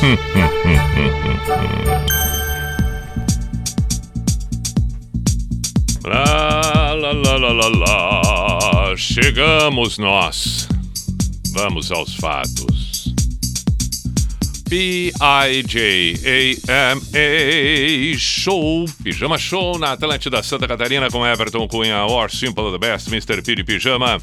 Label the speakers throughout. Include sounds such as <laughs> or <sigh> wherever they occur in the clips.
Speaker 1: <laughs>
Speaker 2: Lá, lá, lá, lá, lá, lá. Chegamos nós. Vamos aos fatos. P-I-J-A-M-A Show, Pijama Show na Atlântida Santa Catarina com Everton Cunha, Or Simple the Best, Mr. P de Pijama.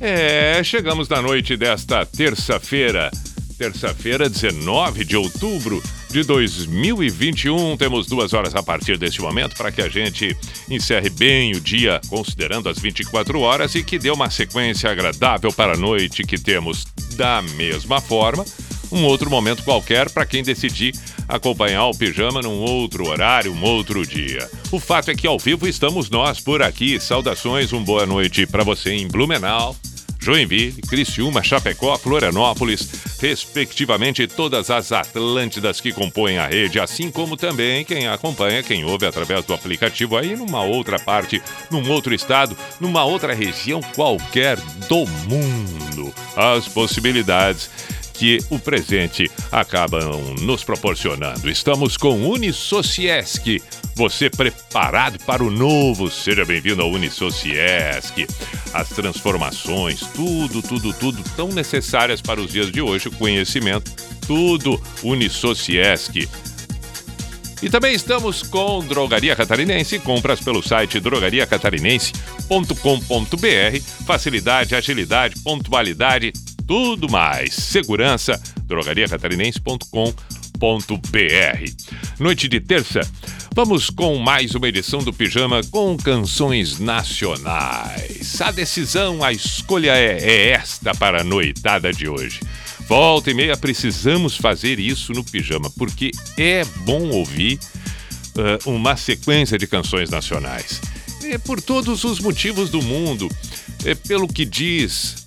Speaker 2: É, chegamos na noite desta terça-feira, terça-feira, 19 de outubro de 2021. Temos duas horas a partir deste momento para que a gente encerre bem o dia, considerando as 24 horas, e que dê uma sequência agradável para a noite que temos da mesma forma. Um outro momento qualquer para quem decidir acompanhar o pijama num outro horário, um outro dia. O fato é que ao vivo estamos nós por aqui. Saudações, uma boa noite para você em Blumenau, Joinville, Criciúma, Chapecó, Florianópolis, respectivamente todas as Atlântidas que compõem a rede, assim como também quem acompanha, quem ouve através do aplicativo aí numa outra parte, num outro estado, numa outra região qualquer do mundo. As possibilidades que o presente acabam nos proporcionando. Estamos com Unisociesc. Você preparado para o novo? Seja bem-vindo ao Unisociesc. As transformações, tudo, tudo, tudo tão necessárias para os dias de hoje, o conhecimento, tudo Unisociesc. E também estamos com Drogaria Catarinense, compras pelo site drogariacatarinense.com.br, facilidade, agilidade, pontualidade, tudo mais. Segurança, drogariacatarinense.com.br. Noite de terça, vamos com mais uma edição do Pijama com canções nacionais. A decisão, a escolha é, é esta para a noitada de hoje. Volta e meia precisamos fazer isso no Pijama, porque é bom ouvir uh, uma sequência de canções nacionais. É por todos os motivos do mundo, é pelo que diz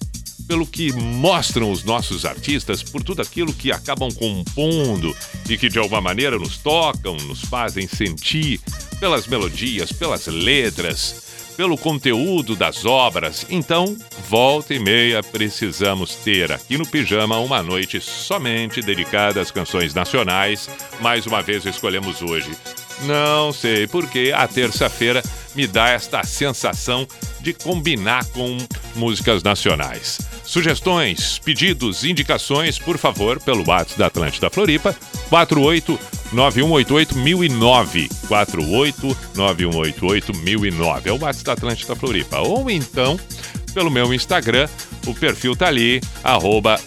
Speaker 2: pelo que mostram os nossos artistas, por tudo aquilo que acabam compondo e que de alguma maneira nos tocam, nos fazem sentir, pelas melodias, pelas letras, pelo conteúdo das obras. Então, volta e meia, precisamos ter aqui no Pijama uma noite somente dedicada às canções nacionais. Mais uma vez escolhemos hoje. Não sei porque a terça-feira me dá esta sensação de combinar com músicas nacionais. Sugestões, pedidos, indicações, por favor, pelo WhatsApp da Atlântida Floripa, 48 9188 48 9188 É o WhatsApp da Atlântida Floripa. Ou então, pelo meu Instagram, o perfil tá ali, arroba.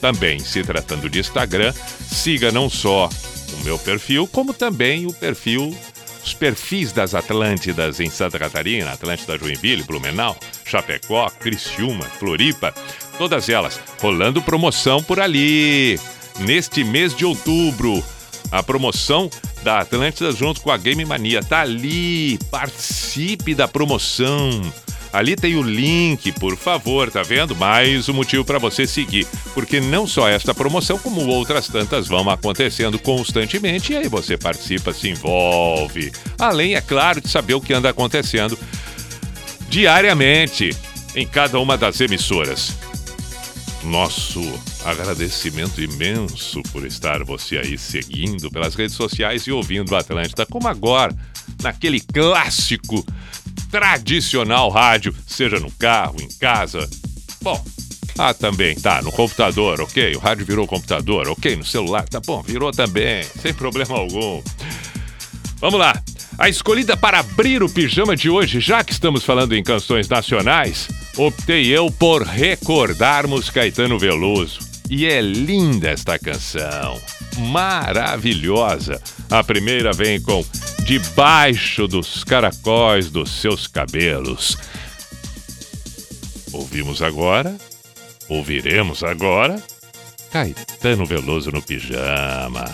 Speaker 2: Também, se tratando de Instagram, siga não só o meu perfil, como também o perfil os perfis das Atlântidas em Santa Catarina, Atlântida Joinville, Blumenau, Chapecó, Criciúma, Floripa, todas elas rolando promoção por ali. Neste mês de outubro, a promoção da Atlântida junto com a Game Mania tá ali. Participe da promoção. Ali tem o link, por favor, tá vendo? Mais um motivo para você seguir, porque não só esta promoção, como outras tantas vão acontecendo constantemente e aí você participa, se envolve. Além, é claro, de saber o que anda acontecendo diariamente em cada uma das emissoras. Nosso agradecimento imenso por estar você aí seguindo pelas redes sociais e ouvindo o Atlântida, como agora, naquele clássico tradicional rádio, seja no carro, em casa. Bom, ah, também, tá, no computador, ok? O rádio virou computador, ok? No celular, tá bom, virou também, sem problema algum. Vamos lá. A escolhida para abrir o pijama de hoje, já que estamos falando em canções nacionais, optei eu por recordarmos Caetano Veloso. E é linda esta canção, maravilhosa. A primeira vem com debaixo dos caracóis dos seus cabelos. Ouvimos agora, ouviremos agora, Caetano Veloso no pijama.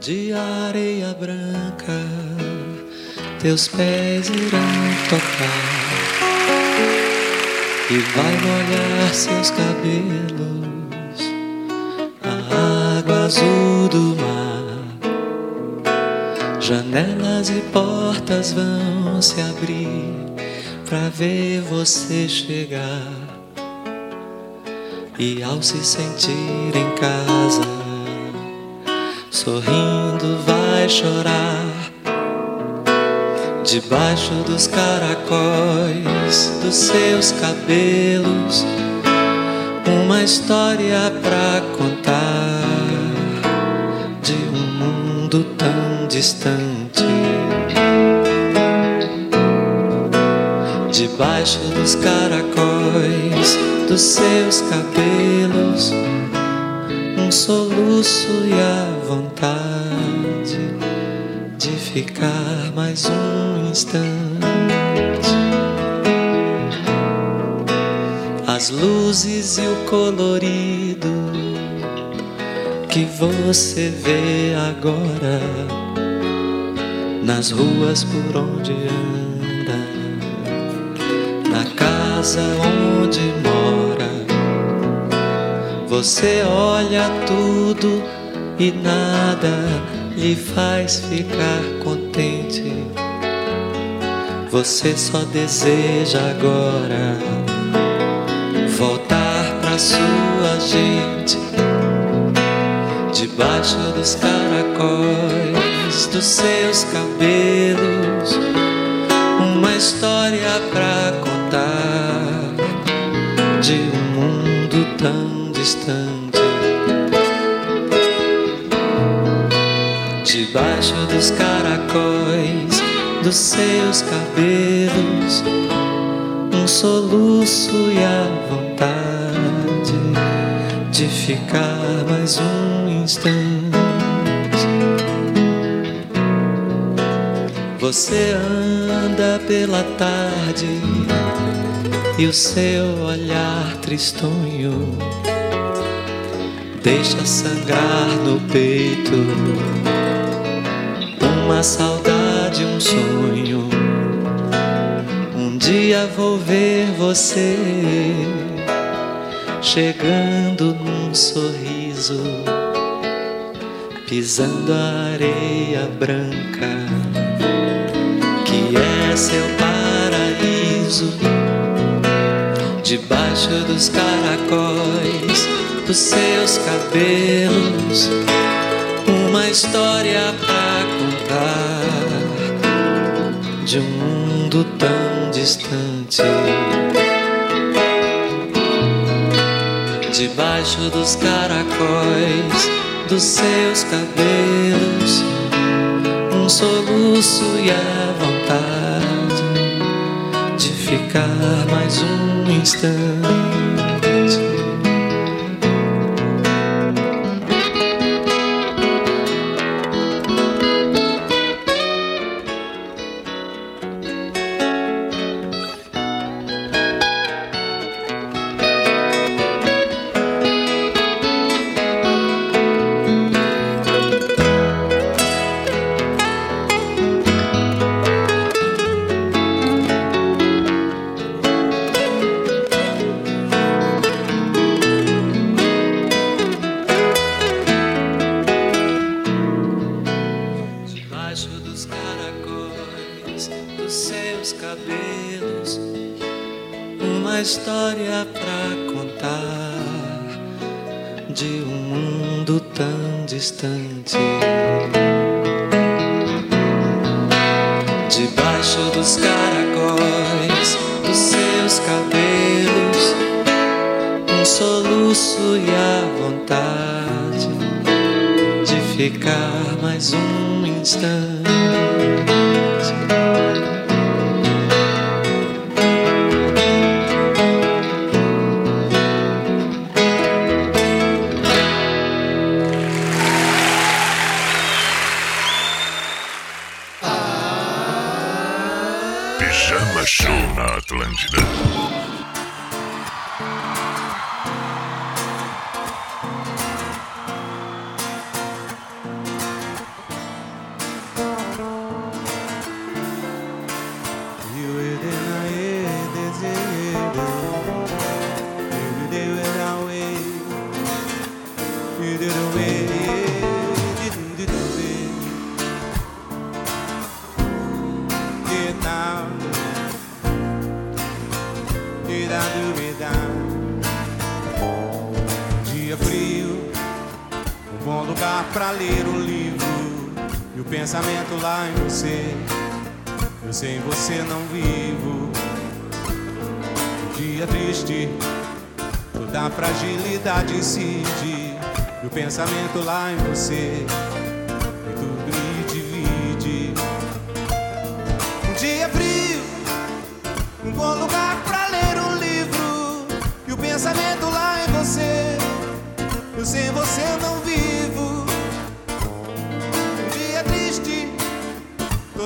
Speaker 3: Dia areia branca, teus pés irão tocar e vai molhar seus cabelos, a água azul do mar. Janelas e portas vão se abrir pra ver você chegar. E ao se sentir em casa, sorrindo vai chorar. Debaixo dos caracóis dos seus cabelos, uma história pra contar de um mundo tão distante. Debaixo dos caracóis dos seus cabelos, um soluço e a vontade de ficar mais um instante. As luzes e o colorido que você vê agora nas ruas por onde anda, na casa onde mora. Você olha tudo e nada lhe faz ficar contente. Você só deseja agora voltar pra sua gente, debaixo dos caracóis dos seus cabelos, uma história pra contar de um mundo tão distante. debaixo dos caracóis dos seus cabelos, um soluço e a vontade de ficar mais um instante. Você anda pela tarde e o seu olhar tristonho deixa sangrar no peito uma saudade, um sonho. Um dia vou ver você chegando num sorriso, pisando a areia branca, seu paraíso. Debaixo dos caracóis dos seus cabelos, uma história pra contar de um mundo tão distante. Debaixo dos caracóis dos seus cabelos, um soluço e a vontade de ficar mais um instante.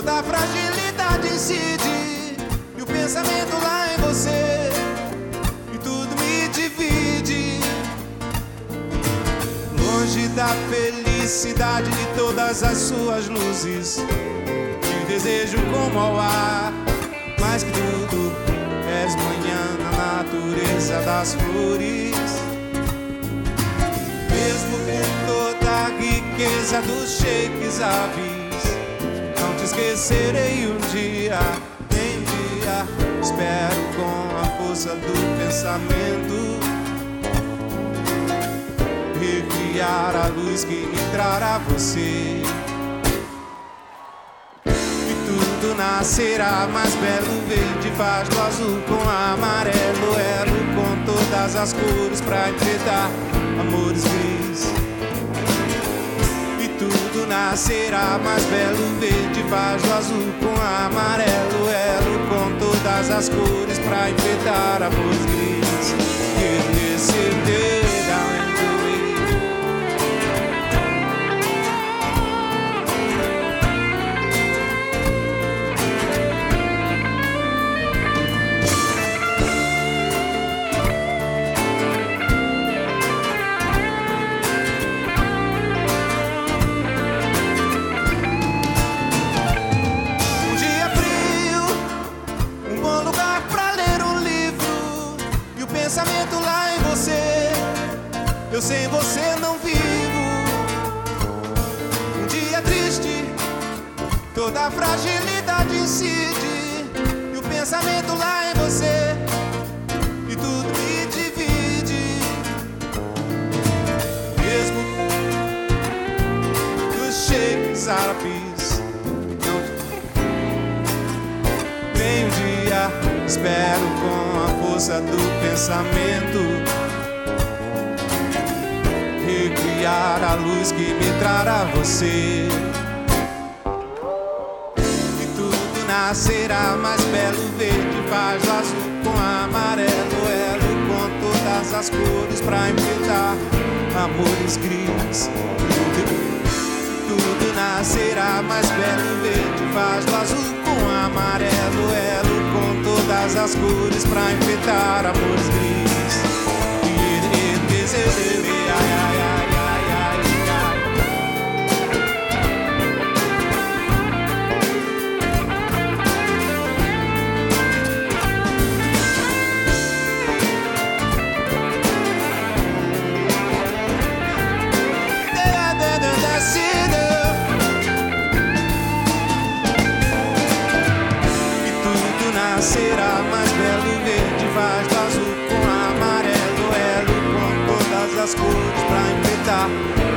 Speaker 4: Toda fragilidade incide e o pensamento lá em você. E tudo me divide. Longe da felicidade de todas as suas luzes. Te desejo como ao ar, mais que tudo, és manhã na natureza das flores. Mesmo com toda a riqueza dos shakes te esquecerei um dia, nem dia. Espero com a força do pensamento recriar a luz que me trará você. E tudo nascerá mais belo, verde faz do azul com amarelo, elo com todas as cores pra enfrentar amores gris. Nascerá mais belo, verde do azul com amarelo, elo com todas as cores pra enfrentar amores gris. E nesse down sem você não vivo. Um dia triste, toda a fragilidade incide e o pensamento lá em você e tudo me divide. Mesmo que os shakes árabes não Vem um dia, espero com a força do pensamento recriar a luz que me trará você. E tudo nascerá mais belo, verde faz azul com amarelo, elo com todas as cores pra enfrentar amores gris. Tudo nascerá mais belo, verde faz do azul com amarelo, elo com todas as cores pra enfrentar amores gris. E, e, e, ai, ai, ai, cores pra enfrentar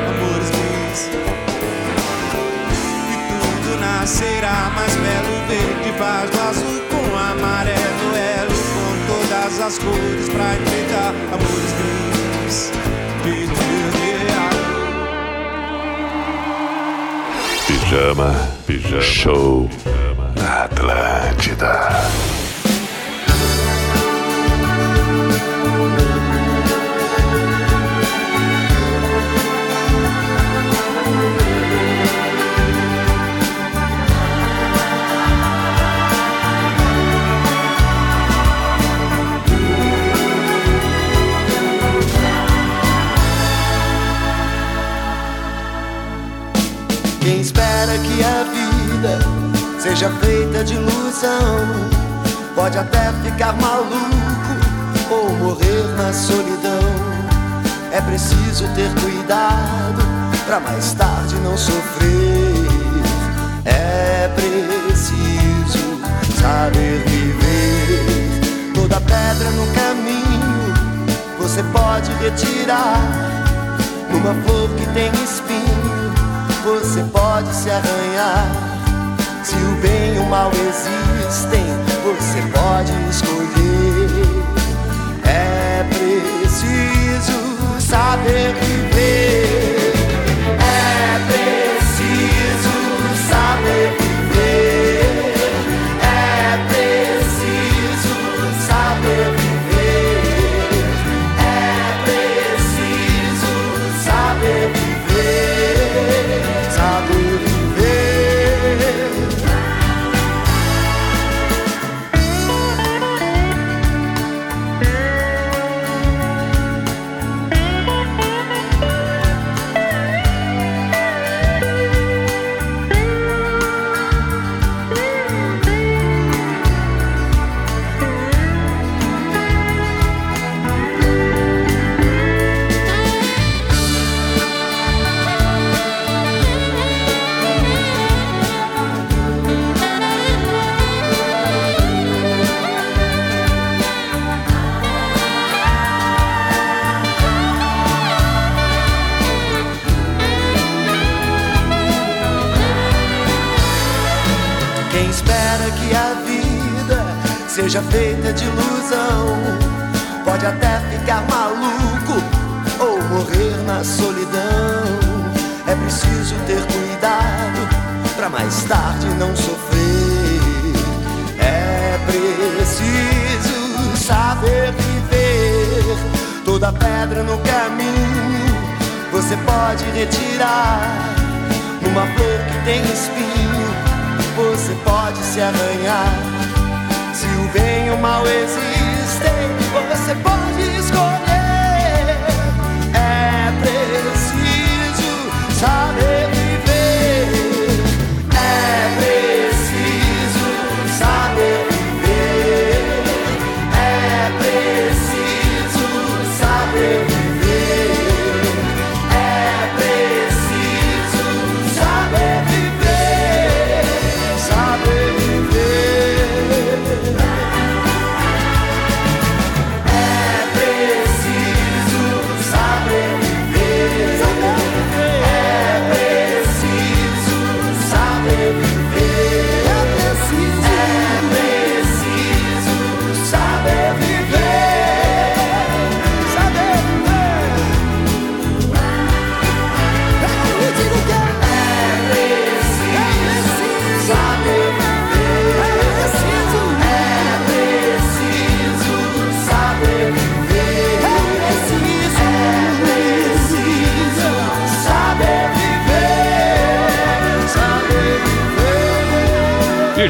Speaker 4: amores gris. E tudo nascerá mais belo, verde, faz do azul com amarelo, elo com todas as cores pra enfrentar amores ai.
Speaker 1: Pijama, pijama, show na Atlântida.
Speaker 5: poesia.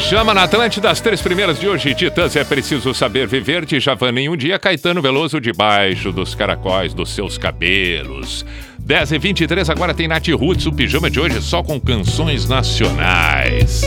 Speaker 5: Chama na Atlântida, das três primeiras de hoje. Titãs é preciso saber viver de Javan em um dia. Caetano Veloso debaixo dos caracóis dos seus cabelos. 10 e 23 agora tem Nath Roots. O pijama de hoje é só com canções nacionais.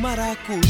Speaker 6: maracujá.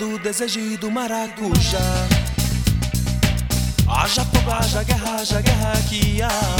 Speaker 6: do desejo maracujá. Haja fogo, haja guerra, haja guerra que há.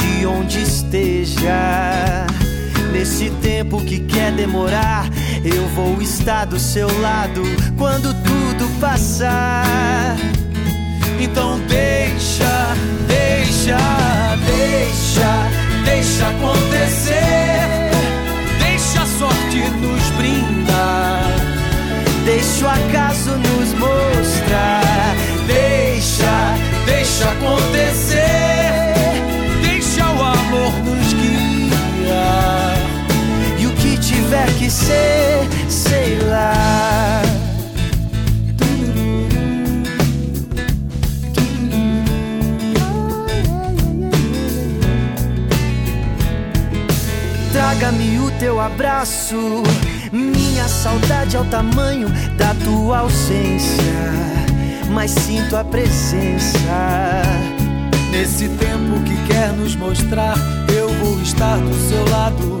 Speaker 6: de onde esteja. Nesse tempo que quer demorar, eu vou estar do seu lado quando tudo passar. Então deixa, deixa, deixa, deixa acontecer. Deixa a sorte nos brindar. Deixa o acaso nos mostrar. Deixa, deixa acontecer. tiver que ser, sei lá. Traga-me o teu abraço. Minha saudade é o tamanho da tua ausência, mas sinto a presença. Nesse tempo que quer nos mostrar, eu vou estar do seu lado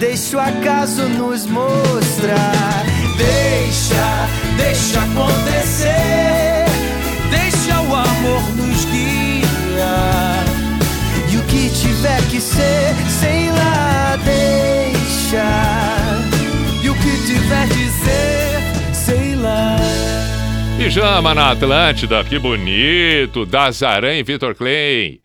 Speaker 6: Deixa o acaso nos mostrar. Deixa, deixa acontecer. Deixa o amor nos guiar. E o que tiver que ser, sei lá, deixa. E o que tiver de ser, sei lá.
Speaker 2: Pijama na Atlântida, que bonito. Dazaran e Vitor Clay.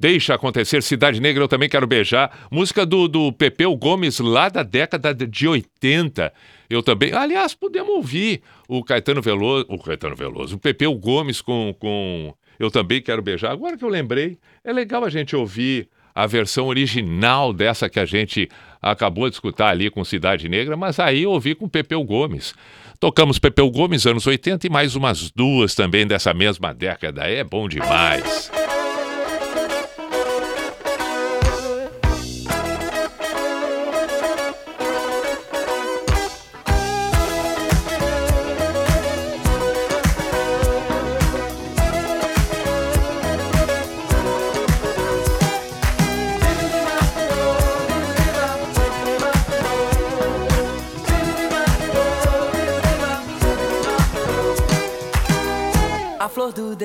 Speaker 2: Deixa acontecer, Cidade Negra, eu também quero beijar. Música do, do Pepeu Gomes, lá da década de 80. Eu também. Aliás, podemos ouvir o Caetano Veloso. O Caetano Veloso, o Pepeu Gomes com, com Eu também quero beijar. Agora que eu lembrei, é legal a gente ouvir a versão original dessa que a gente acabou de escutar ali com Cidade Negra, mas aí eu ouvi com Pepeu Gomes. Tocamos Pepeu Gomes, anos 80, e mais umas duas também dessa mesma década. É bom demais.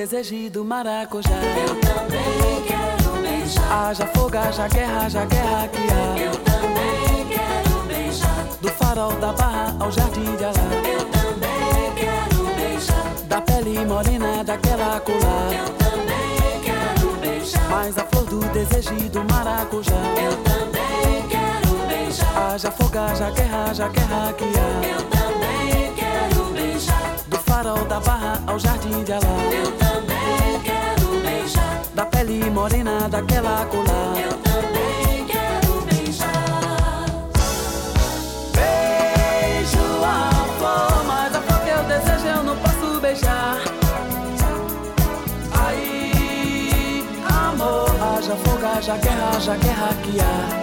Speaker 6: Desejo do maracujá. Eu também quero beijar. Haja fogo, haja guerra, haja guerra que há. Eu também quero beijar. Do farol da barra ao jardim de Alá. Eu também quero beijar. Da pele morena daquela colar. Eu também quero beijar. Mas a flor do desejo do maracujá. Eu também quero beijar. Haja fogo, haja guerra, haja guerra que há. Eu também farol da barra ao jardim de Alá. Eu também quero beijar. Da pele morena daquela colar. Eu também quero beijar. Beijo a flor, mas a flor que eu desejo eu não posso beijar. Aí, amor, haja fogo, haja guerra, haja guerra que há.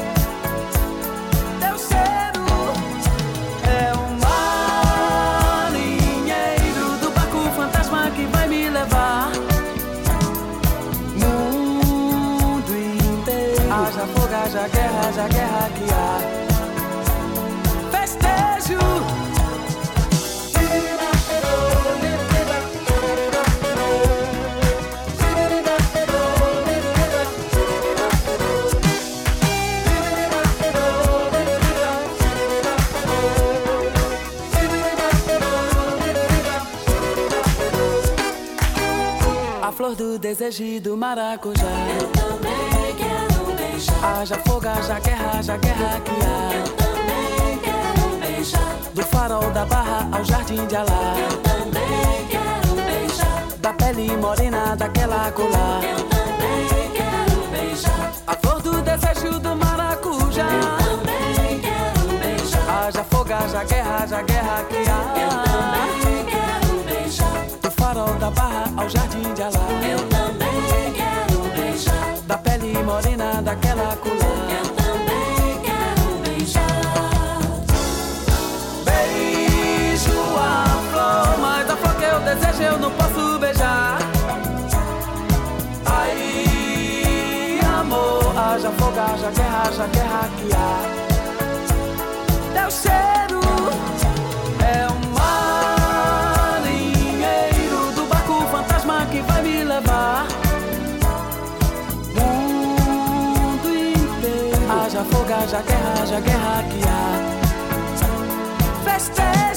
Speaker 6: Haja guerra, haja guerra que há. Festejo. A flor do desejo do maracujá. Eu também. Haja fogo, haja guerra, haja guerra que há. Eu também quero beijar. Do farol da barra ao jardim de Alá. Eu também quero beijar. Da pele morena daquela colar. Eu também quero beijar. A flor do desejo do maracujá. Eu também quero beijar. Haja fogo, haja guerra, haja guerra que há. Eu também quero beijar. Do farol da barra ao jardim de Alá. Eu também quero beijar. Da pele morena daquela colar. Eu também quero beijar. Beijo a flor, mas a flor que eu desejo eu não posso beijar. Aí, amor, haja fogo, haja guerra, haja guerra que há. Teu cheiro Mundo inteiro. Haja fogo, haja guerra, haja guerra que há festejo.
Speaker 1: Na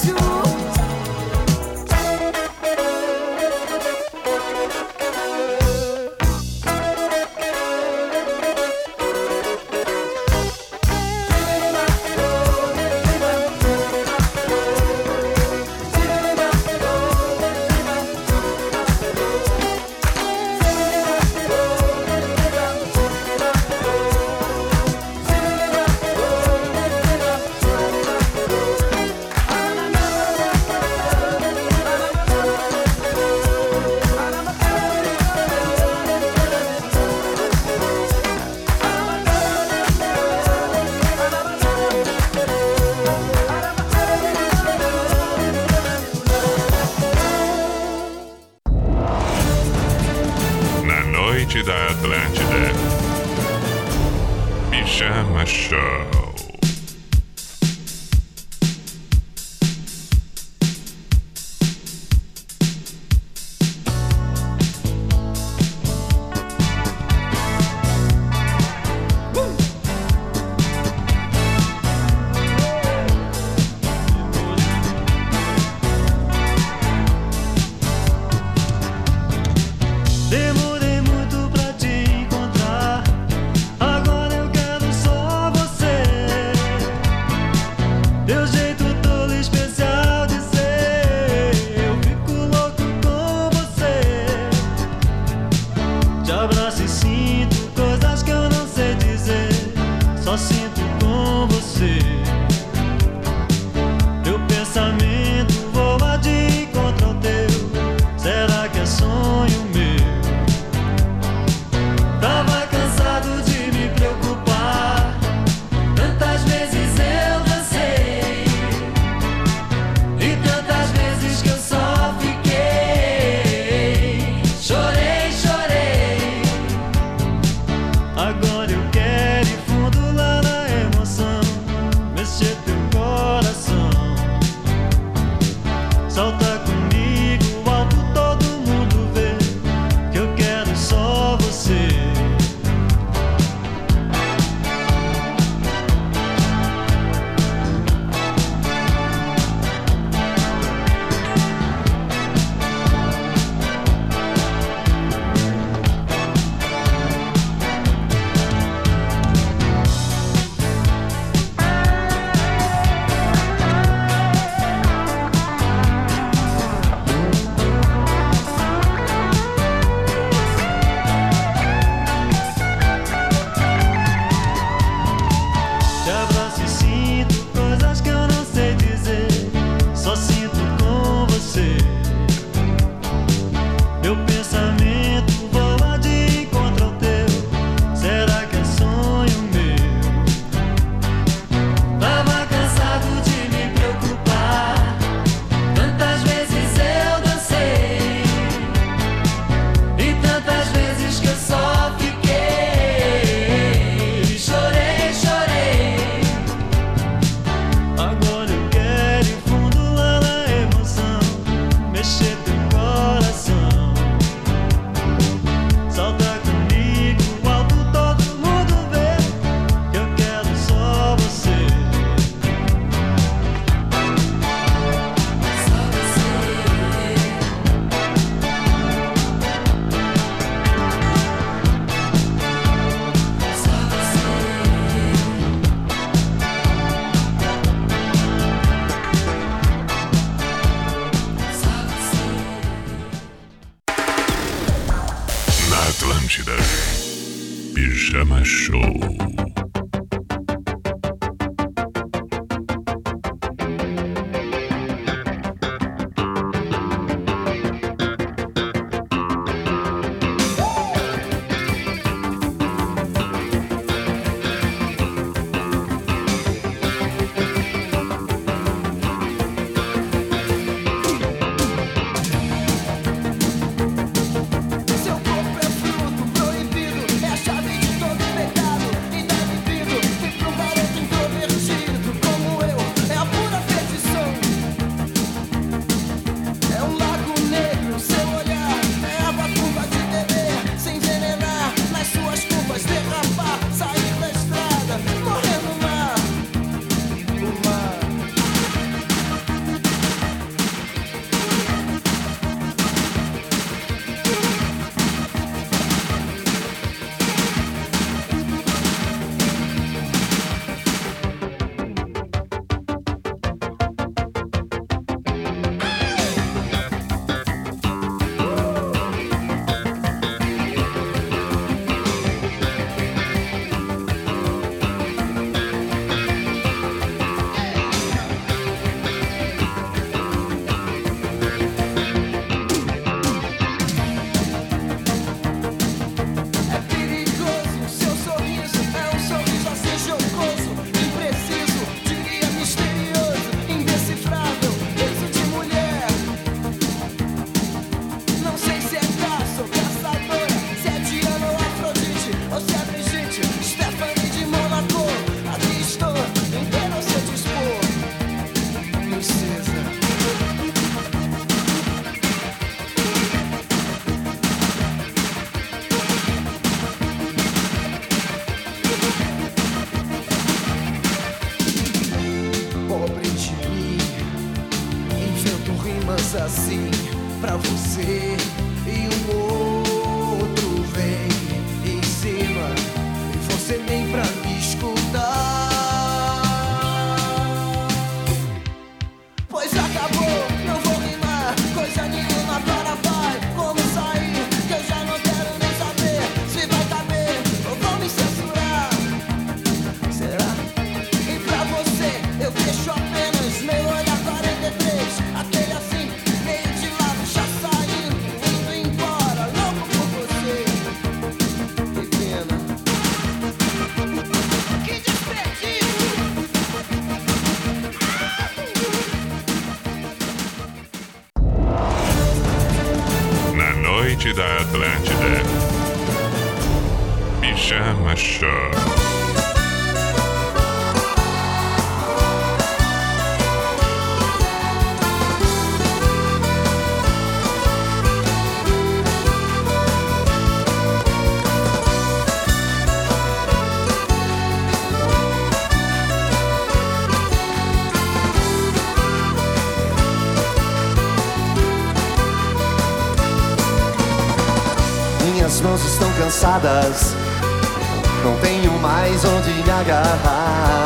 Speaker 6: Não
Speaker 7: tenho mais onde me agarrar,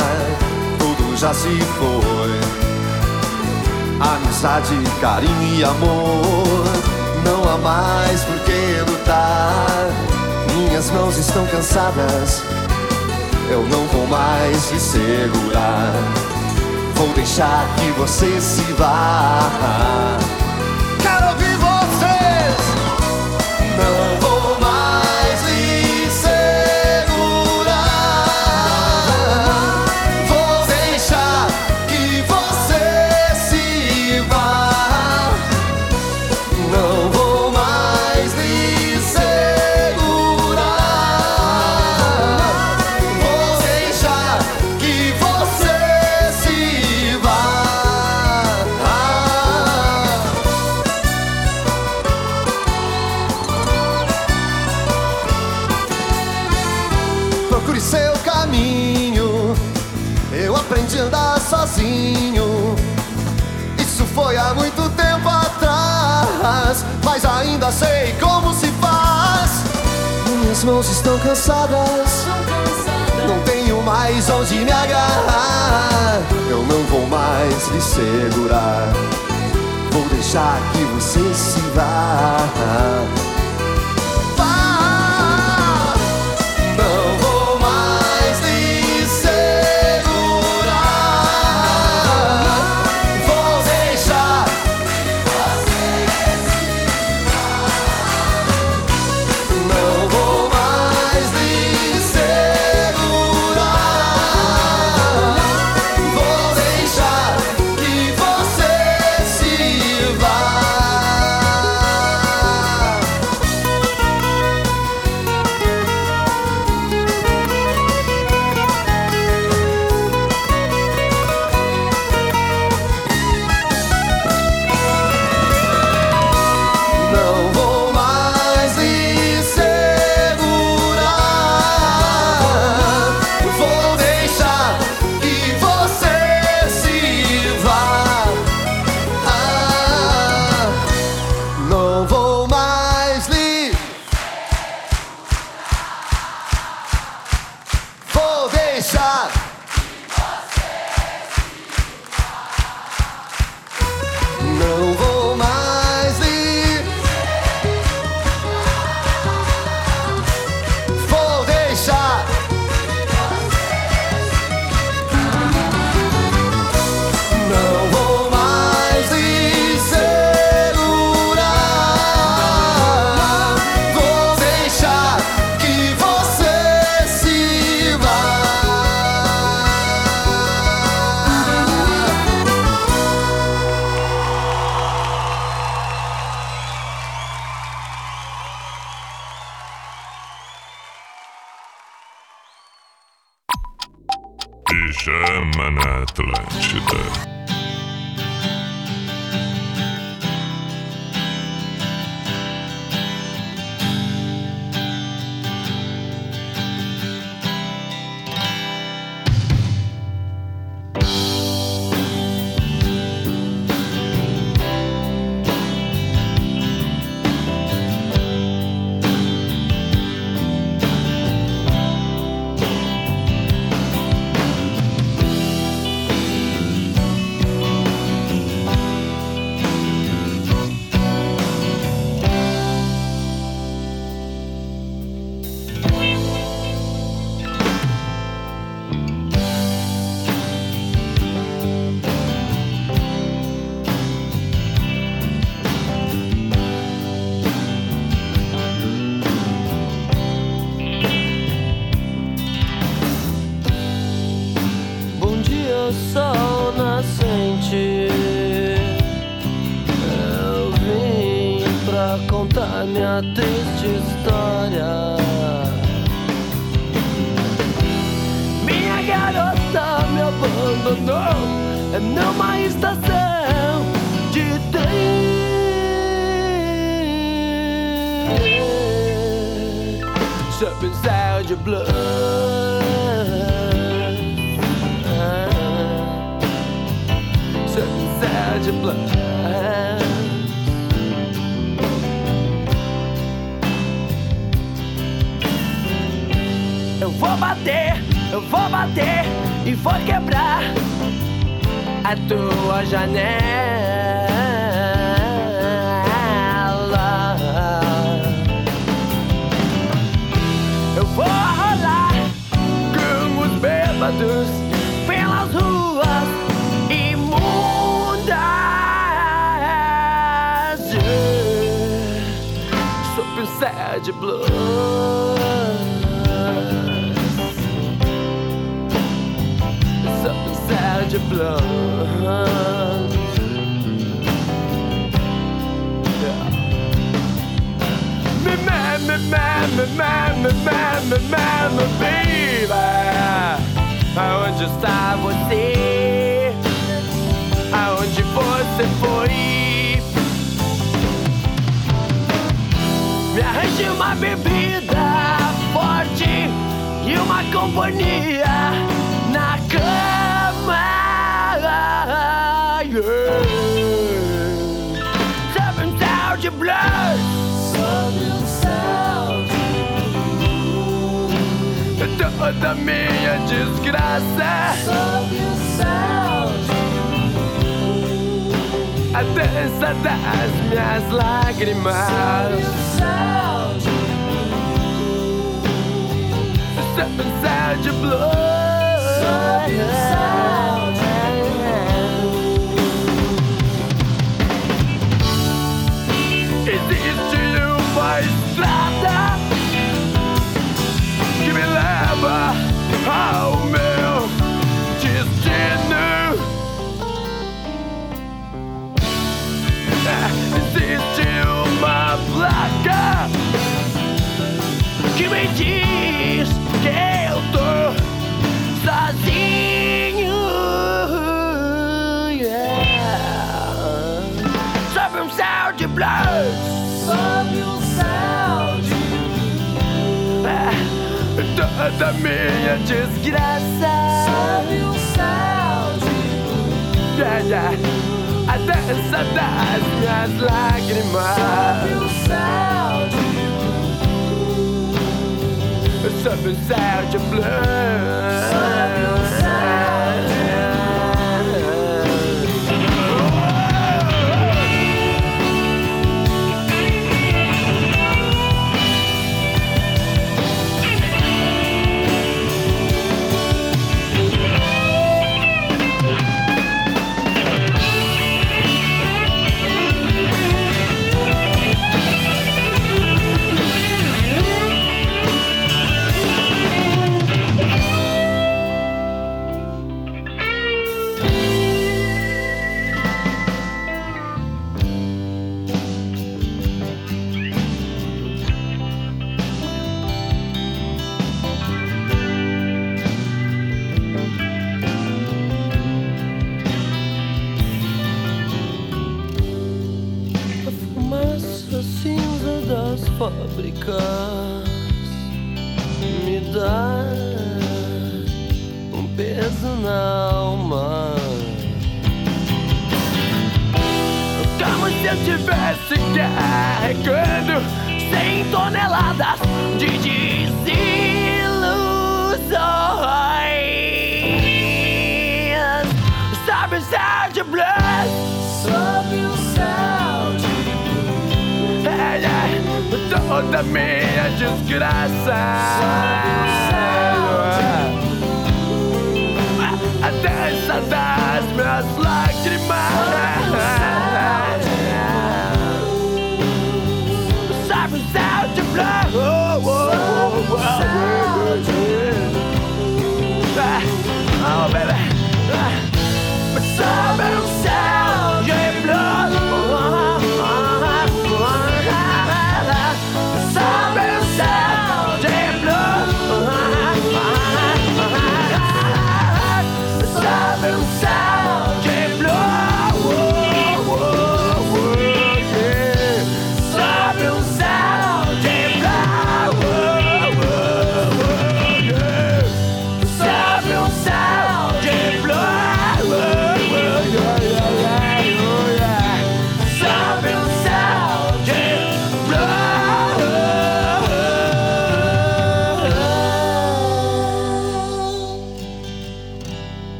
Speaker 7: tudo já se foi. Amizade, carinho e amor, não há mais por que lutar. Minhas mãos estão cansadas, eu não vou mais te segurar. Vou deixar que você se vá. Quero ouvir vocês! Não mãos estão cansadas. Não tenho mais onde me agarrar. Eu não vou mais lhe segurar. Vou deixar que você se vá.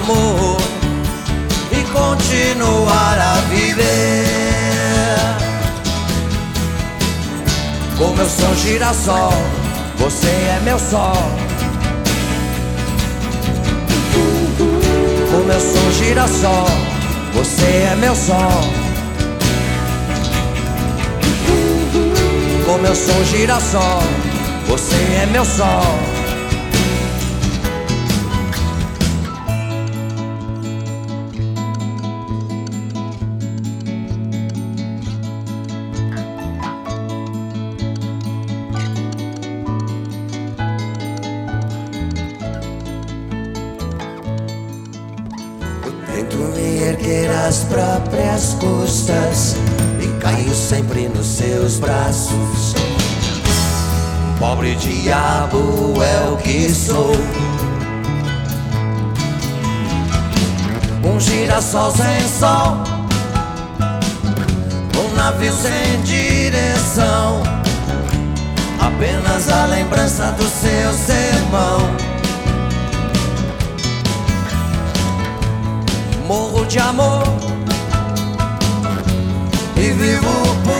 Speaker 8: Amor e continuar a viver. Como eu sou girassol, você é meu sol. Como eu sou girassol, você é meu sol. Como eu sou girassol, você é meu sol. Braços. Pobre diabo é o que sou. Um girassol sem sol, um navio sem direção. Apenas a lembrança do seu sermão. morro de amor e vivo por.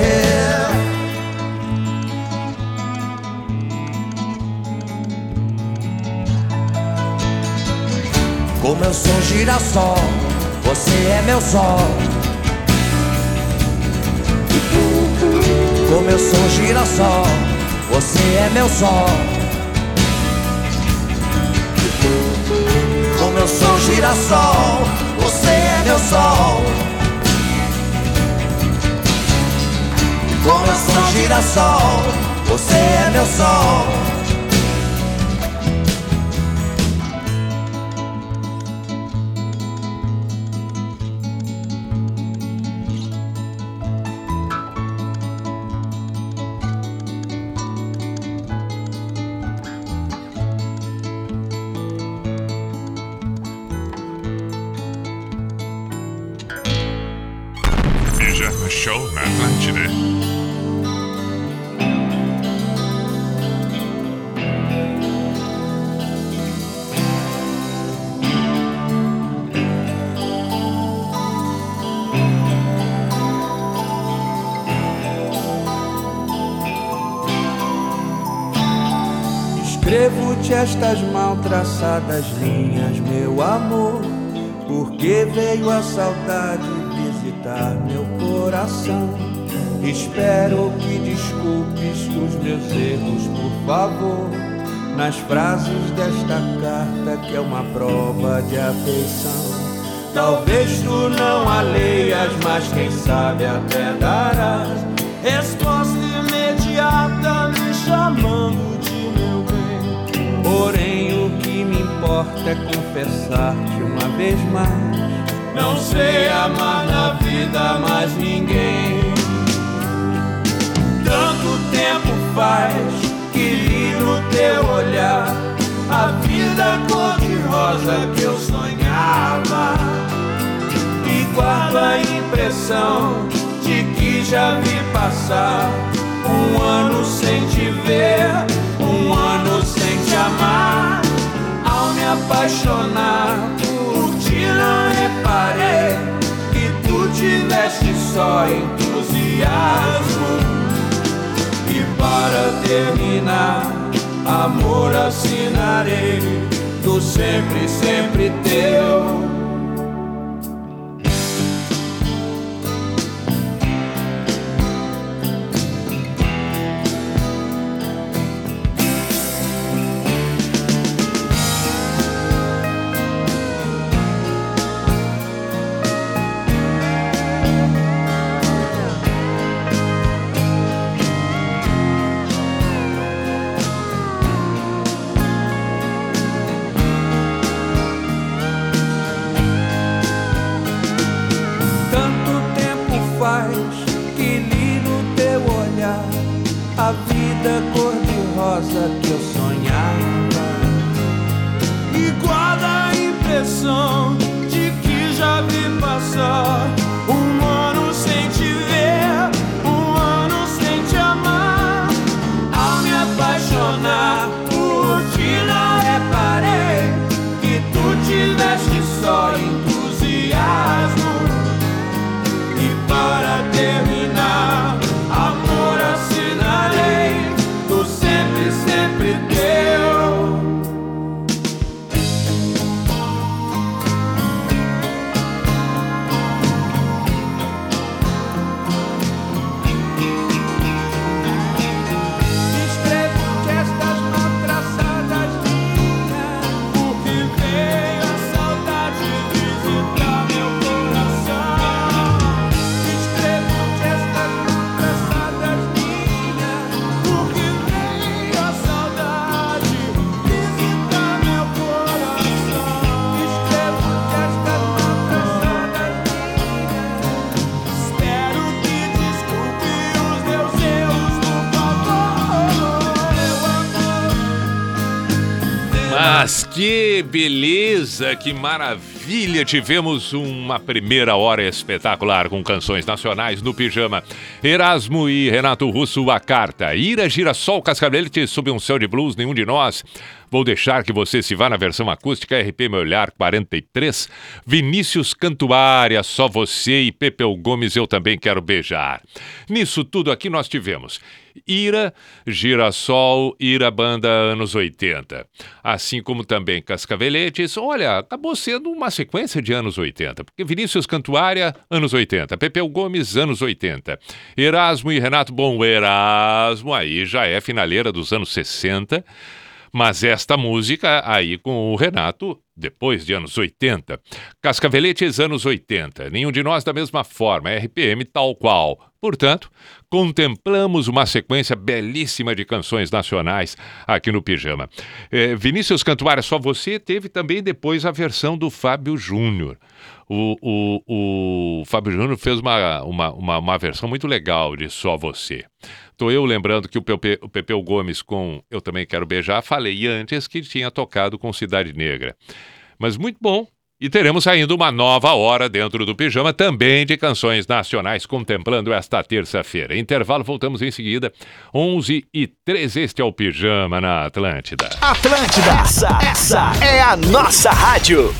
Speaker 8: Como eu sou girassol, você é meu sol. Como eu sou girassol, você é meu sol. Como eu sou girassol, você é meu sol. Como eu sou girassol, você é meu sol.
Speaker 9: Estas mal traçadas linhas, meu amor, porque veio a saudade visitar meu coração. Espero que desculpes os meus erros, por favor, nas frases desta carta que é uma prova de afeição. Talvez tu não a leias, mas quem sabe até darás resposta imediata me chamando importa é confessar-te uma vez mais Não sei amar na vida mais ninguém. Tanto tempo faz que li no teu olhar a vida cor-de-rosa que eu sonhava. E guardo a impressão de que já vi passar um ano sem te ver, um ano sem te amar. Apaixonar por ti, não reparei que tu tiveste só entusiasmo. E para terminar, amor assinarei do sempre, sempre teu.
Speaker 2: Beleza, que maravilha! Tivemos uma primeira hora espetacular com canções nacionais no pijama. Erasmo e Renato Russo, a carta. Ira, girassol, cascabelete, sob um céu de blues, nenhum de nós. Vou deixar que você se vá na versão acústica RP Meu Olhar 43. Vinícius Cantuária, Só Você e Pepeu Gomes, Eu Também Quero Beijar. Nisso tudo aqui nós tivemos Ira, Girassol, Ira Banda anos 80. Assim como também Cascaveletes. Olha, acabou sendo uma sequência de anos 80. Porque Vinícius Cantuária, anos 80. Pepeu Gomes, anos 80. Erasmo e Renato Bom Erasmo, aí já é finaleira dos anos 60. Mas esta música aí com o Renato, depois de anos 80. Cascaveletes, anos 80. Nenhum de nós da mesma forma. RPM tal qual. Portanto, contemplamos uma sequência belíssima de canções nacionais aqui no Pijama. Eh, Vinícius Cantuária, só você, teve também depois a versão do Fábio Júnior. O, o, o Fábio Júnior fez uma, uma, uma, uma versão muito legal de Só Você. Estou eu lembrando que o Pepe, o Pepeu Gomes com Eu Também Quero Beijar, falei antes que tinha tocado com Cidade Negra. Mas muito bom. E teremos ainda uma nova hora dentro do pijama, também de canções nacionais, contemplando esta terça-feira. Intervalo, voltamos em seguida, 11 e 13. Este é o Pijama na Atlântida.
Speaker 10: Atlântida, essa, essa é a nossa rádio.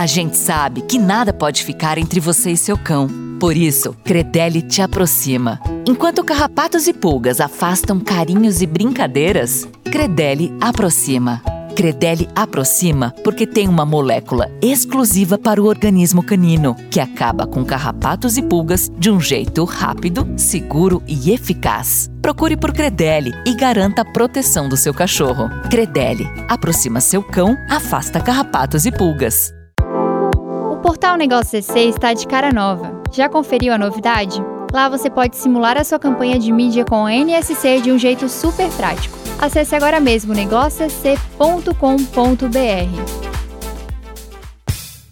Speaker 11: A gente sabe que nada pode ficar entre você e seu cão. Por isso, Credelli te aproxima. Enquanto carrapatos e pulgas afastam carinhos e brincadeiras, Credelli aproxima. Credelli aproxima porque tem uma molécula exclusiva para o organismo canino, que acaba com carrapatos e pulgas de um jeito rápido, seguro e eficaz. Procure por Credelli e garanta a proteção do seu cachorro. Credelli aproxima seu cão, afasta carrapatos e pulgas
Speaker 12: portal Negócio CC está de cara nova. Já conferiu a novidade? Lá você pode simular a sua campanha de mídia com NSC de um jeito super prático. Acesse agora mesmo negóciosc.com.br.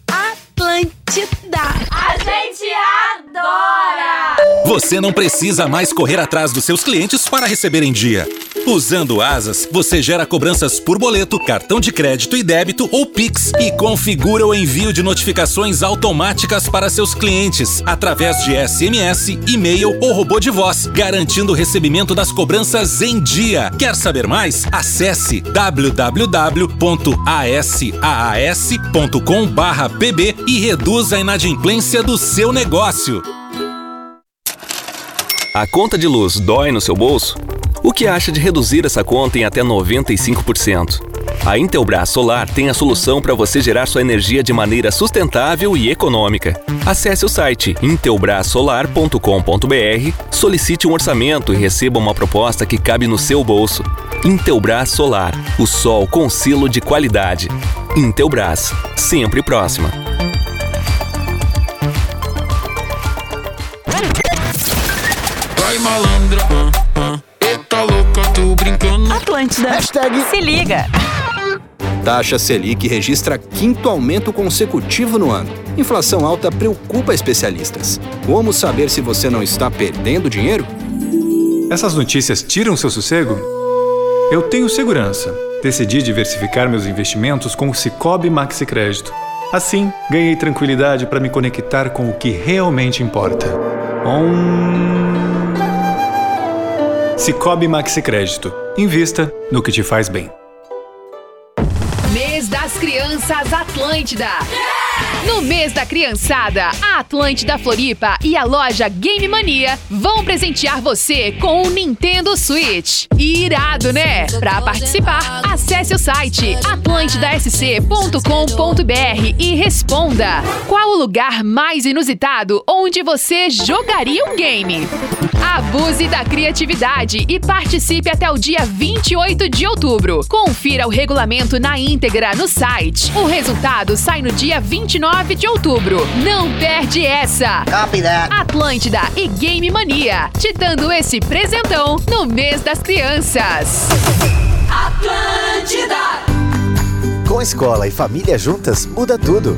Speaker 12: Atlântida! A gente adora!
Speaker 13: Você não precisa mais correr atrás dos seus clientes para receber em dia. Usando Asas, você gera cobranças por boleto, cartão de crédito e débito ou Pix e configura o envio de notificações automáticas para seus clientes através de SMS, e-mail ou robô de voz, garantindo o recebimento das cobranças em dia. Quer saber mais? Acesse www.asaas.com/pb e reduza a inadimplência do seu negócio.
Speaker 14: A conta de luz dói no seu bolso? O que acha de reduzir essa conta em até 95%? A Intelbras Solar tem a solução para você gerar sua energia de maneira sustentável e econômica. Acesse o site intelbrasolar.com.br, solicite um orçamento e receba uma proposta que cabe no seu bolso. Intelbras Solar, o sol com selo de qualidade. Intelbras, sempre próxima.
Speaker 15: Brincando.
Speaker 16: Atlântida. Hashtag se liga.
Speaker 17: Taxa Selic registra quinto aumento consecutivo no ano. Inflação alta preocupa especialistas. Como saber se você não está perdendo dinheiro?
Speaker 18: Essas notícias tiram seu sossego? Eu tenho segurança. Decidi diversificar meus investimentos com o Cicobi Maxi Crédito. Assim, ganhei tranquilidade para me conectar com o que realmente importa. Um... Cicobi Maxi Crédito. Invista no que te faz bem.
Speaker 19: Mês das Crianças Atlântida. No mês da criançada, a Atlântida Floripa e a loja Game Mania vão presentear você com um Nintendo Switch. Irado, né? Para participar, acesse o site atlantidasc.com.br e responda: qual o lugar mais inusitado onde você jogaria um game? Abuse da criatividade e participe até o dia 28 de outubro. Confira o regulamento na íntegra no site. O resultado sai no dia 29 de outubro. Não perde essa!
Speaker 20: Copy that.
Speaker 19: Atlântida e Game Mania, te dando esse presentão no mês das crianças.
Speaker 20: Atlântida.
Speaker 21: Com escola e família juntas, muda tudo.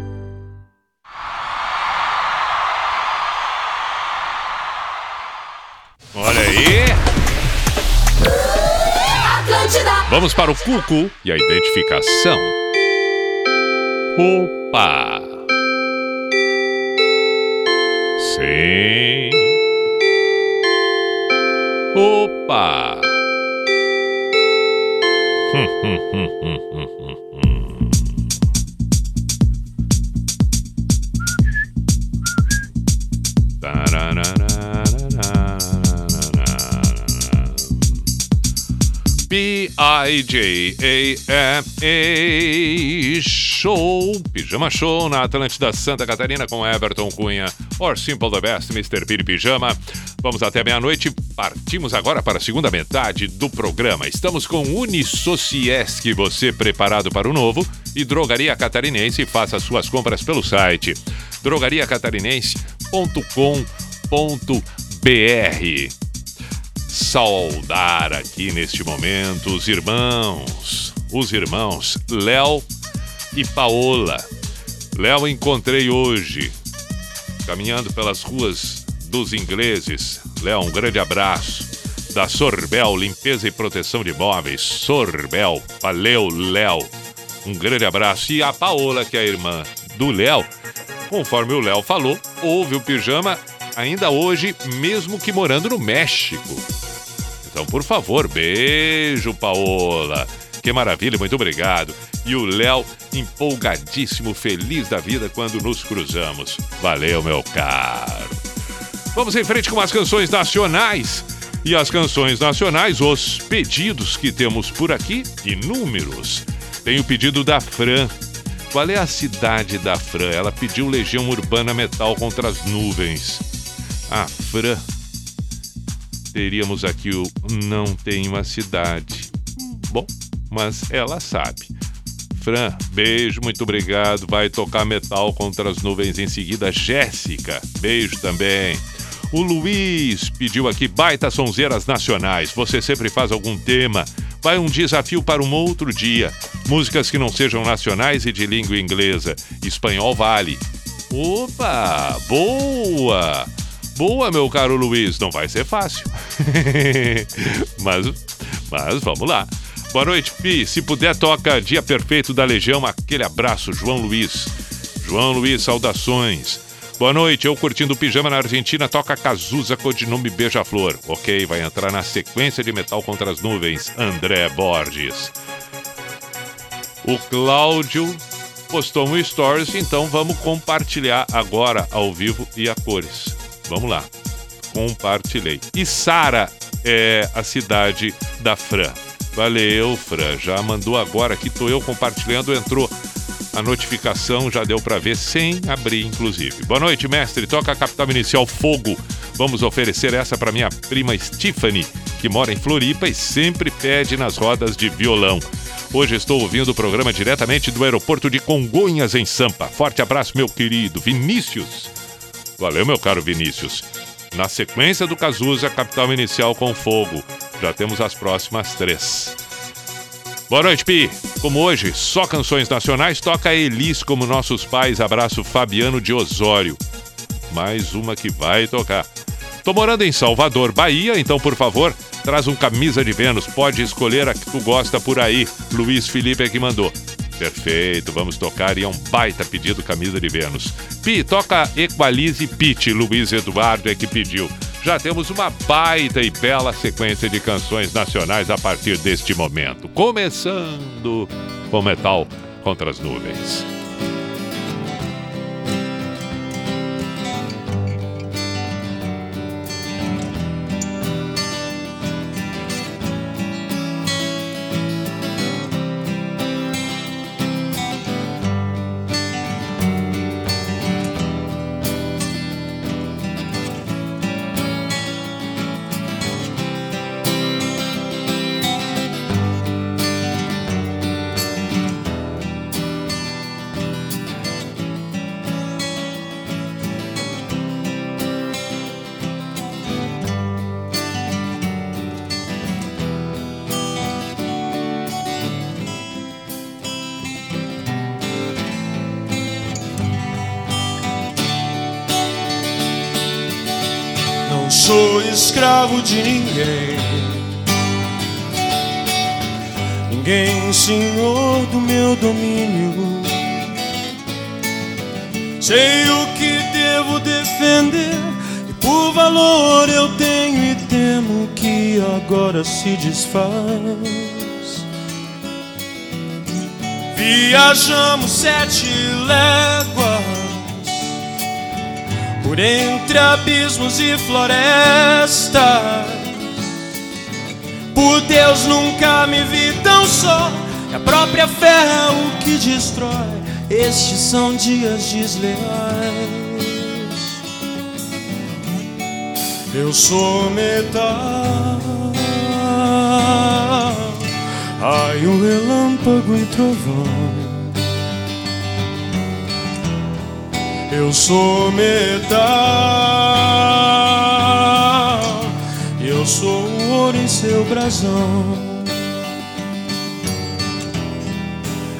Speaker 2: Vamos para o cuco e a identificação. Opa! Sim. Opa! Hum, hum, hum, hum, hum. P-I-J-A-M-A Show, Pijama Show na Atlântida Santa Catarina com Everton Cunha, Or Simple the Best, Mr. Piri Pijama. Vamos até meia-noite, partimos agora para a segunda metade do programa. Estamos com Unisociesc, você preparado para o novo, e Drogaria Catarinense, faça suas compras pelo site drogariacatarinense.com.br saudar aqui neste momento os irmãos, os irmãos Léo e Paola. Léo encontrei hoje, caminhando pelas ruas dos ingleses. Léo, um grande abraço. Da Sorbel, limpeza e proteção de móveis. Sorbel, valeu, Léo. Um grande abraço. E a Paola, que é a irmã do Léo, conforme o Léo falou, ouve o pijama ainda hoje, mesmo que morando no México. Então, por favor, beijo, Paola. Que maravilha, muito obrigado. E o Léo, empolgadíssimo, feliz da vida quando nos cruzamos. Valeu, meu caro. Vamos em frente com as canções nacionais. E as canções nacionais, os pedidos que temos por aqui, inúmeros. Tem o pedido da Fran. Qual é a cidade da Fran? Ela pediu Legião Urbana Metal contra as nuvens. A Fran teríamos aqui o Não Tem uma Cidade. mas ela sabe. Fran, beijo, muito obrigado. Vai tocar metal contra as nuvens em seguida. Jéssica, beijo também. O Luiz pediu aqui baita sonzeiras nacionais. Você sempre faz algum tema. Vai um desafio para um outro dia. Músicas que não sejam nacionais e de língua inglesa. Espanhol vale. Opa, boa! Boa, meu caro Luiz. Não vai ser fácil. <laughs> mas, mas vamos lá. Boa noite, Pi. Se puder, toca Dia Perfeito da Legião. Aquele abraço, João Luiz. João Luiz, saudações. Boa noite, eu curtindo o pijama na Argentina, toca Cazuza, codinome Beija-Flor. Ok, vai entrar na sequência de Metal contra as Nuvens, André Borges. O Cláudio postou um stories, então vamos compartilhar agora ao vivo e a cores. Vamos lá. Compartilhei. E Sara é a cidade da Fran. Valeu, Fran. Já mandou agora aqui, tô eu compartilhando, entrou a notificação, já deu para ver sem abrir, inclusive. Boa noite, mestre. Toca a capital inicial Fogo. Vamos oferecer essa para minha prima Stephanie, que mora em Floripa e sempre pede nas rodas de violão. Hoje estou ouvindo o programa diretamente do aeroporto de Congonhas, em Sampa. Forte abraço, meu querido Vinícius. Valeu, meu caro Vinícius. Na sequência do Cazuza, capital inicial com fogo. Já temos as próximas três. Boa noite, Pi. Como hoje, só canções nacionais, toca Elis como nossos pais. Abraço Fabiano de Osório. Mais uma que vai tocar. Tô morando em Salvador, Bahia, então por favor, traz um camisa de Vênus. Pode escolher a que tu gosta por aí. Luiz Felipe é que mandou. Perfeito, vamos tocar e é um baita pedido camisa de Vênus. Pi, toca Equalize Pit, Luiz Eduardo é que pediu. Já temos uma baita e bela sequência de canções nacionais a partir deste momento. Começando com Metal contra as Nuvens.
Speaker 20: Desfaz. Viajamos sete léguas por entre abismos e florestas. Por Deus nunca me vi tão só. E a própria fé é o que destrói. Estes são dias desleais. Eu sou metal. Raio, relâmpago e trovão. Eu sou metal, eu sou o ouro em seu brasão.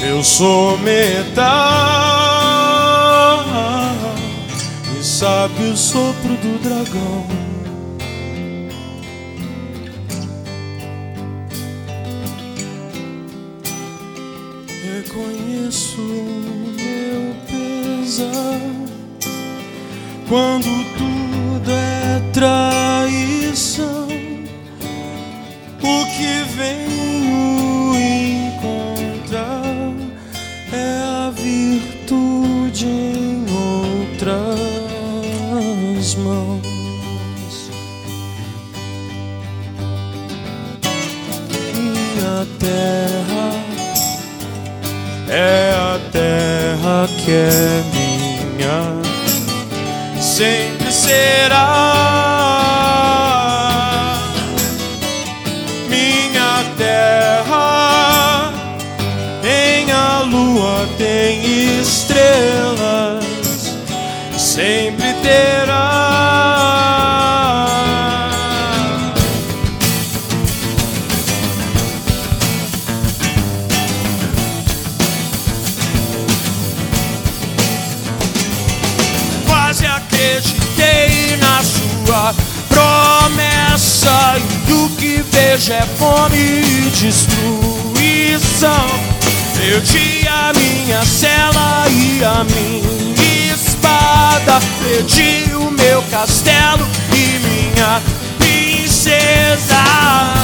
Speaker 20: Eu sou metal, e sabe o sopro do dragão. Quando tudo é traição. O que venho encontrar é a virtude em outras mãos. Minha terra é a terra que é
Speaker 9: fome e destruição. Perdi a minha cela e a minha espada. Perdi o meu castelo e minha princesa.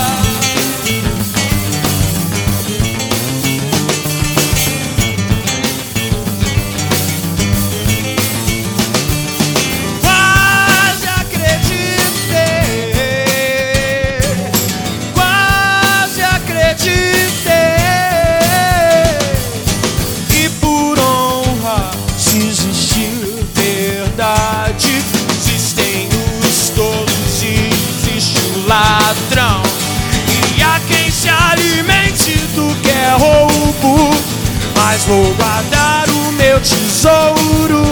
Speaker 9: Roubo, mas vou guardar o meu tesouro.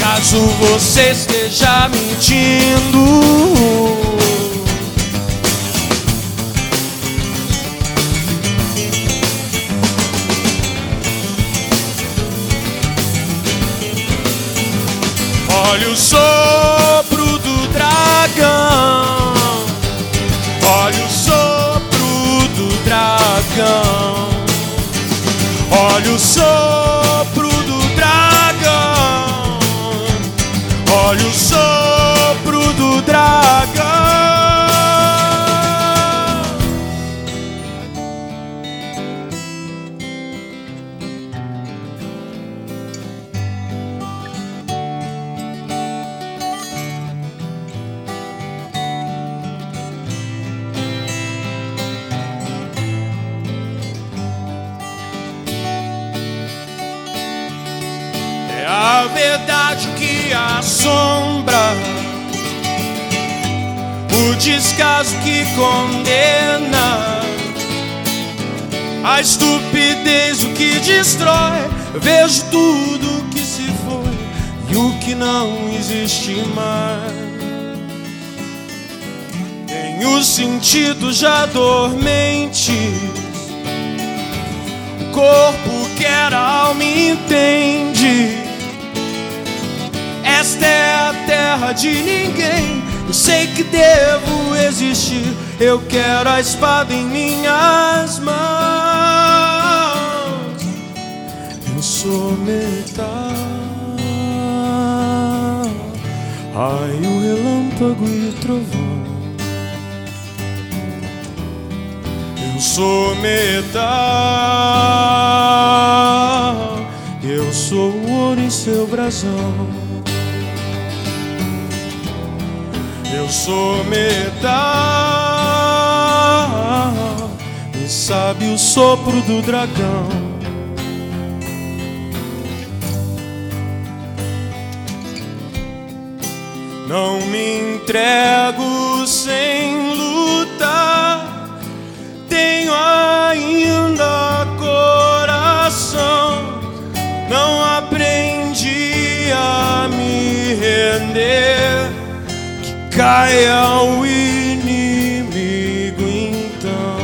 Speaker 9: Caso você esteja mentindo. Olha o sopro dragão. Olha o sopro do dragão. Olha o sopro do dragão. Que assombra, o descaso que condena, a estupidez o que destrói. Vejo tudo que se foi e o que não existe mais. Tenho sentidos já dormentes, o corpo quer, a alma entende. Esta é a terra de ninguém. Eu sei que devo existir. Eu quero a espada em minhas mãos. Eu sou metal. Raio, relâmpago e trovão. Eu sou metal. Eu sou o ouro em seu brasão. Sou metal, e sabe o sopro do dragão. Não me entrego sem lutar, tenho ainda coração. Não aprendi a me render caia o inimigo então.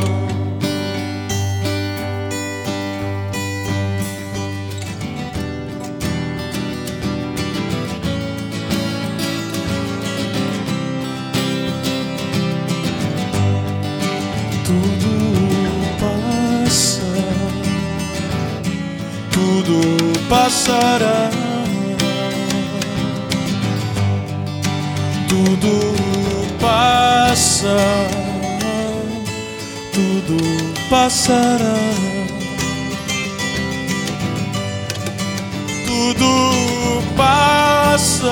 Speaker 9: Tudo passa, tudo passará. Tudo passa, tudo passará. Tudo passa,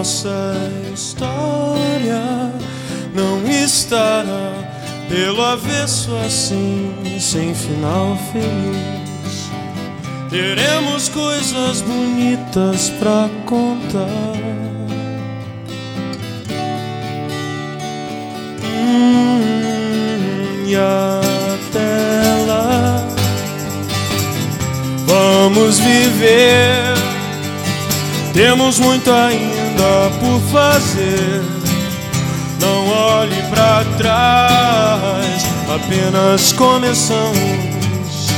Speaker 9: nossa história não estará pelo avesso assim, sem final feliz. Teremos coisas bonitas pra contar.
Speaker 20: Hum, e até lá, vamos viver. Temos muito ainda por fazer. Não olhe pra trás, apenas começamos.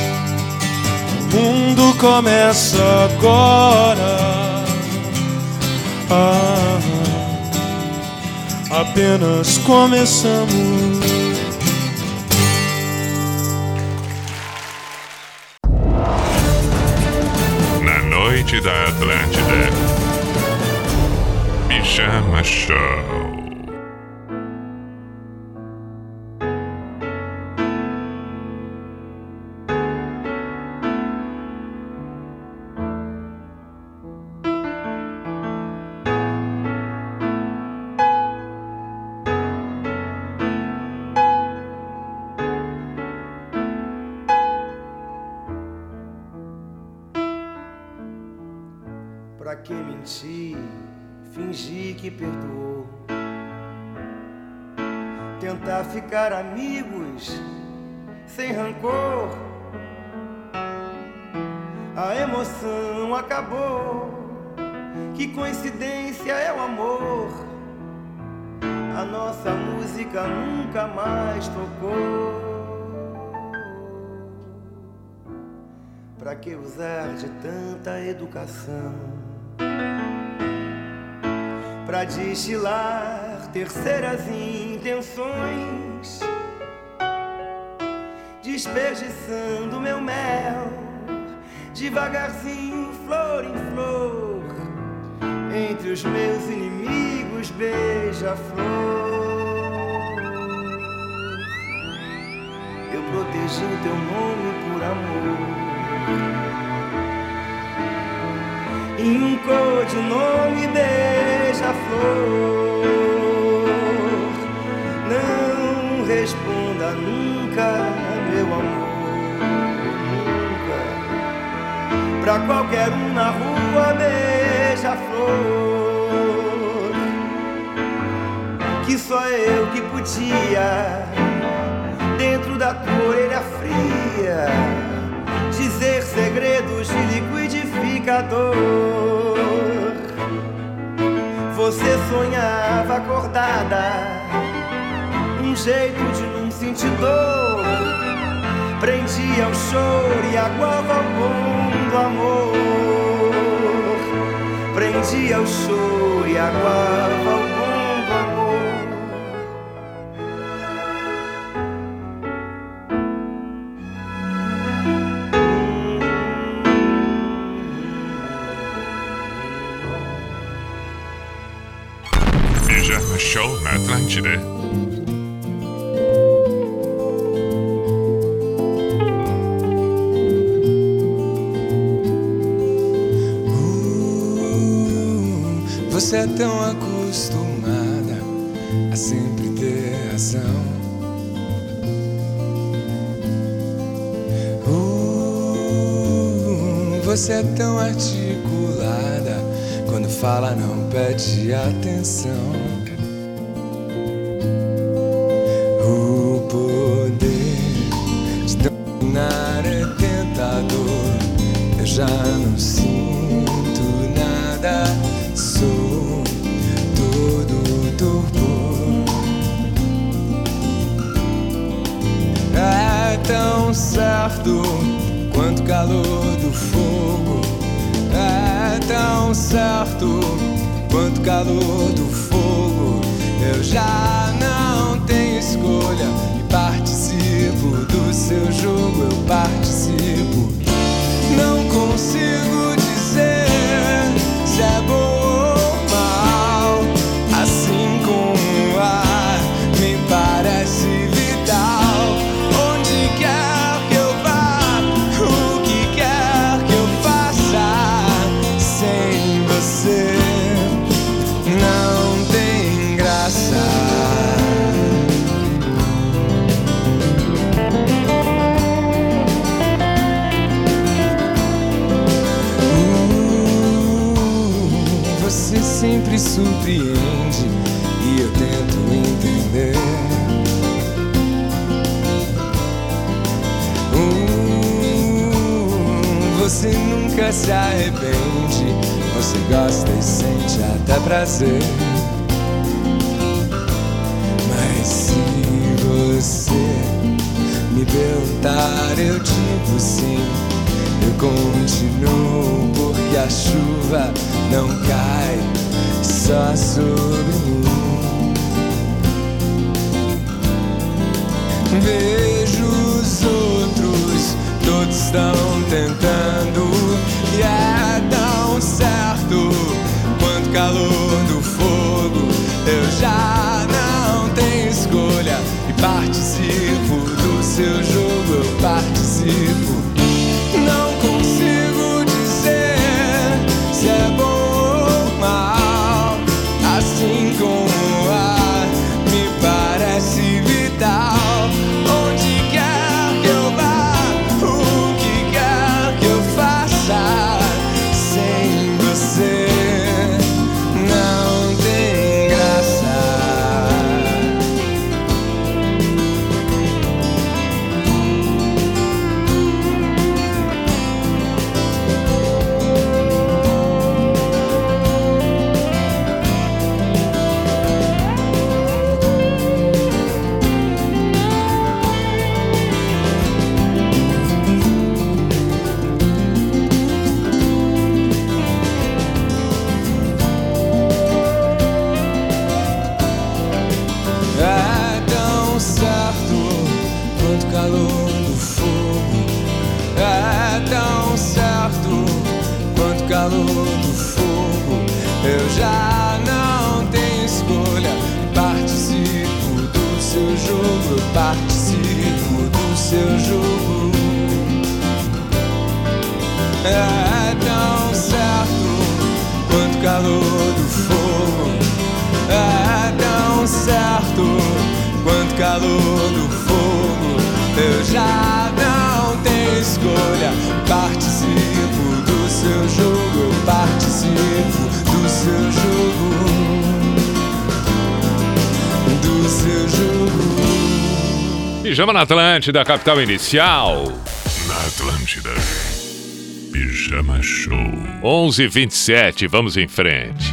Speaker 20: O mundo começa agora. Ah, apenas começamos.
Speaker 22: Na noite da Atlântida. Pijama Show.
Speaker 5: Que coincidência é o amor. A nossa música nunca mais tocou. Pra que usar de tanta educação? Pra destilar terceiras intenções, desperdiçando meu mel, devagarzinho, flor em flor, entre os meus inimigos, beija-flor. Eu protegi o teu nome por amor. em um codinome beija-flor. Não responda nunca, meu amor, nunca. Pra qualquer um na rua beija-flor. Que só eu que podia, dentro da tua orelha fria dizer segredos de liquidificador. Você sonhava acordada, um jeito de não sentir dor. Prendia o choro e aguava o bom do amor. Prendia o choro e aguava o
Speaker 6: fala não pede atenção. Você nunca se arrepende. Você gosta e sente até prazer. Mas se você me perguntar, eu digo sim. Eu continuo porque a chuva não cai só sobre mim. Vejo os outros todos estão tentando e é tão certo quanto o calor do fogo. Eu já não tenho escolha e participo do seu jogo, eu participo.
Speaker 23: Pijama na Atlântida, capital inicial.
Speaker 22: Na Atlântida. Pijama Show.
Speaker 23: 11:27, vamos em frente.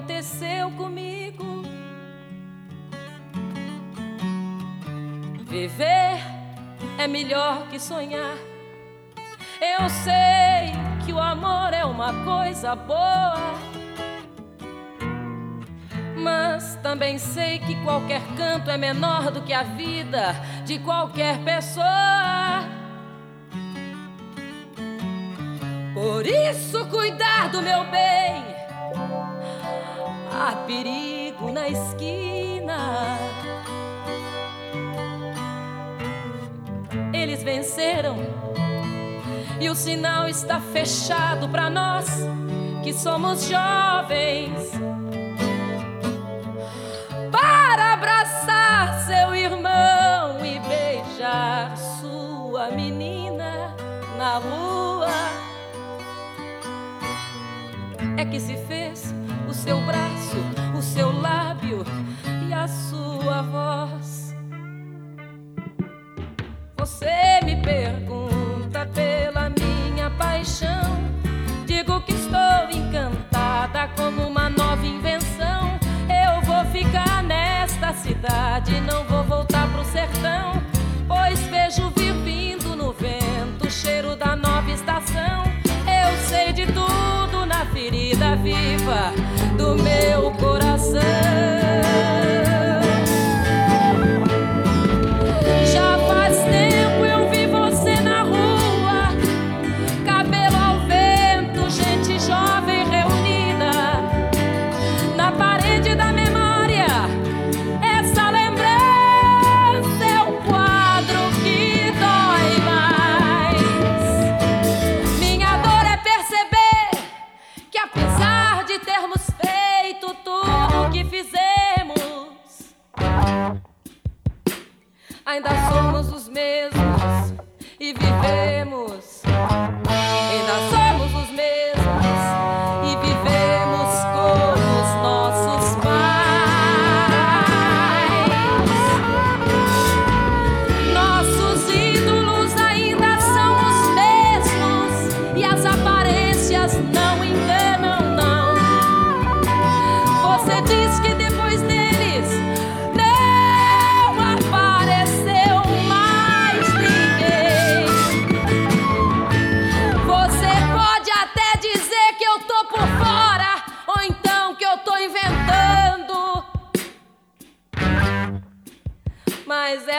Speaker 24: Aconteceu comigo. Viver é melhor que sonhar. Eu sei que o amor é uma coisa boa. Mas também sei que qualquer canto é menor do que a vida de qualquer pessoa. Por isso, cuidar do meu bem. Há perigo na esquina. Eles venceram e o sinal está fechado para nós que somos jovens. Para abraçar seu irmão e beijar sua menina na rua. É que se fez seu braço, o seu lábio e a sua voz. Você me pergunta pela minha paixão. Meu coração.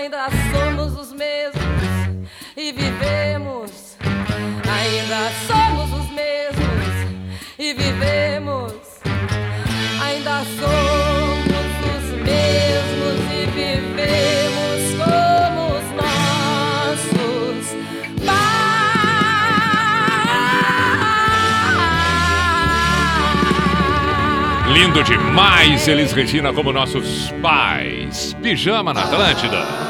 Speaker 24: ainda somos os mesmos e vivemos. Ainda somos os mesmos e vivemos. Ainda somos os mesmos e vivemos como os nossos
Speaker 2: Lindo demais, Elis Regina, como nossos pais. Pijama na Atlântida.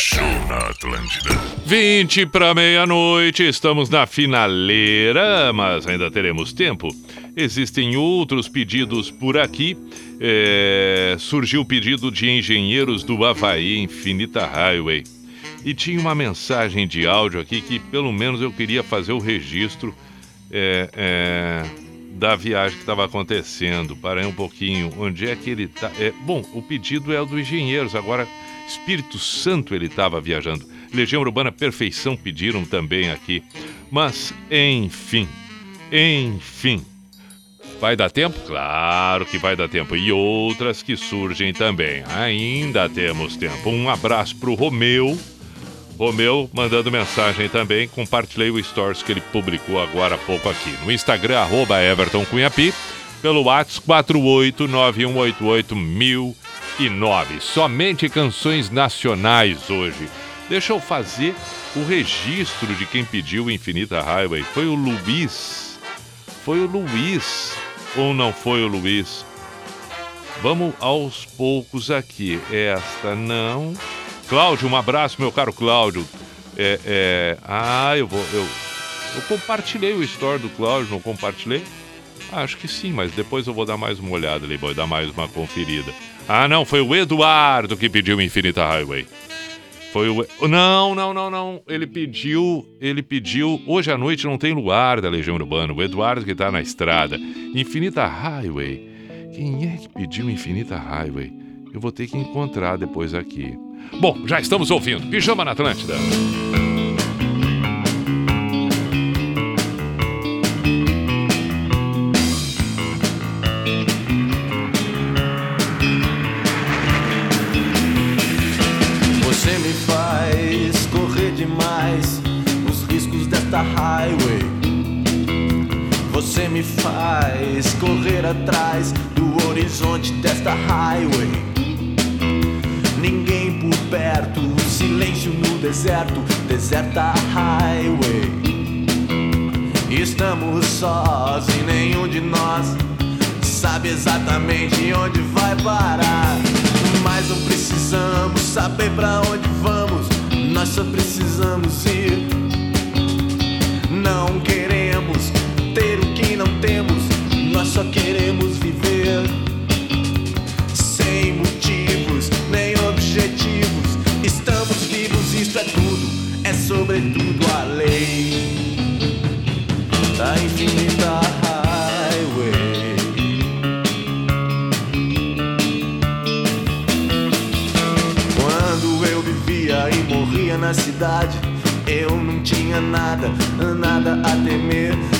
Speaker 1: Show na Atlântida.
Speaker 2: 20 para meia-noite, estamos na finaleira, mas ainda teremos tempo. Existem outros pedidos por aqui. É, surgiu o pedido de engenheiros do Havaí Infinita Highway. E tinha uma mensagem de áudio aqui que pelo menos eu queria fazer o registro é, é, da viagem que estava acontecendo. Parei um pouquinho. Onde é que ele está? É, bom, o pedido é o do Engenheiros. Agora, Espírito Santo ele estava viajando. Legião Urbana Perfeição pediram também aqui. Mas, enfim, enfim. Vai dar tempo? Claro que vai dar tempo. E outras que surgem também. Ainda temos tempo. Um abraço pro Romeu. Romeu mandando mensagem também. Compartilhei o stories que ele publicou agora há pouco aqui. No Instagram, arroba Everton Cunhapi. Pelo WhatsApp 489188009. Somente canções nacionais hoje. Deixa eu fazer o registro de quem pediu Infinita Highway. Foi o Luiz. Foi o Luiz. Ou não foi o Luiz? Vamos aos poucos aqui. Esta não. Cláudio, um abraço, meu caro Cláudio. É, é... Ah, eu vou. Eu, eu compartilhei o story do Cláudio, não compartilhei? Acho que sim, mas depois eu vou dar mais uma olhada ali, vou dar mais uma conferida. Ah, não, foi o Eduardo que pediu Infinita Highway. Foi o. Não, não, não, não. Ele pediu. Ele pediu. Hoje à noite não tem luar da Legião Urbana. O Eduardo que tá na estrada. Infinita Highway. Quem é que pediu Infinita Highway? Eu vou ter que encontrar depois aqui. Bom, já estamos ouvindo. Pijama na Atlântida.
Speaker 25: Me faz correr atrás do horizonte desta highway. Ninguém por perto, silêncio no deserto, deserta highway. Estamos sós e nenhum de nós sabe exatamente onde vai parar. Mas não precisamos saber pra onde vamos, nós só precisamos ir. Não queremos ter o não temos, nós só queremos viver. Sem motivos nem objetivos, estamos vivos, isto é tudo, é sobretudo a lei da infinita highway. Quando eu vivia e morria na cidade, eu não tinha nada, nada a temer.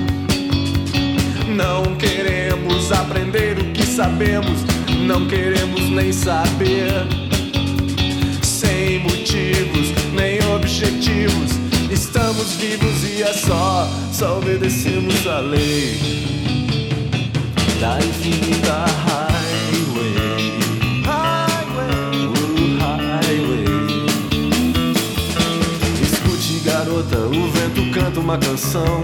Speaker 25: Não queremos aprender o que sabemos, não queremos nem saber. Sem motivos nem objetivos, estamos vivos e é só, só obedecemos a lei da infinita highway. Highway, highway. Escute, garota, o vento canta uma canção.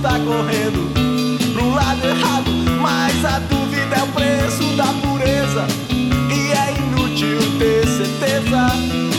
Speaker 25: Estar correndo pro lado errado. Mas a dúvida é o preço da pureza. E é inútil ter certeza.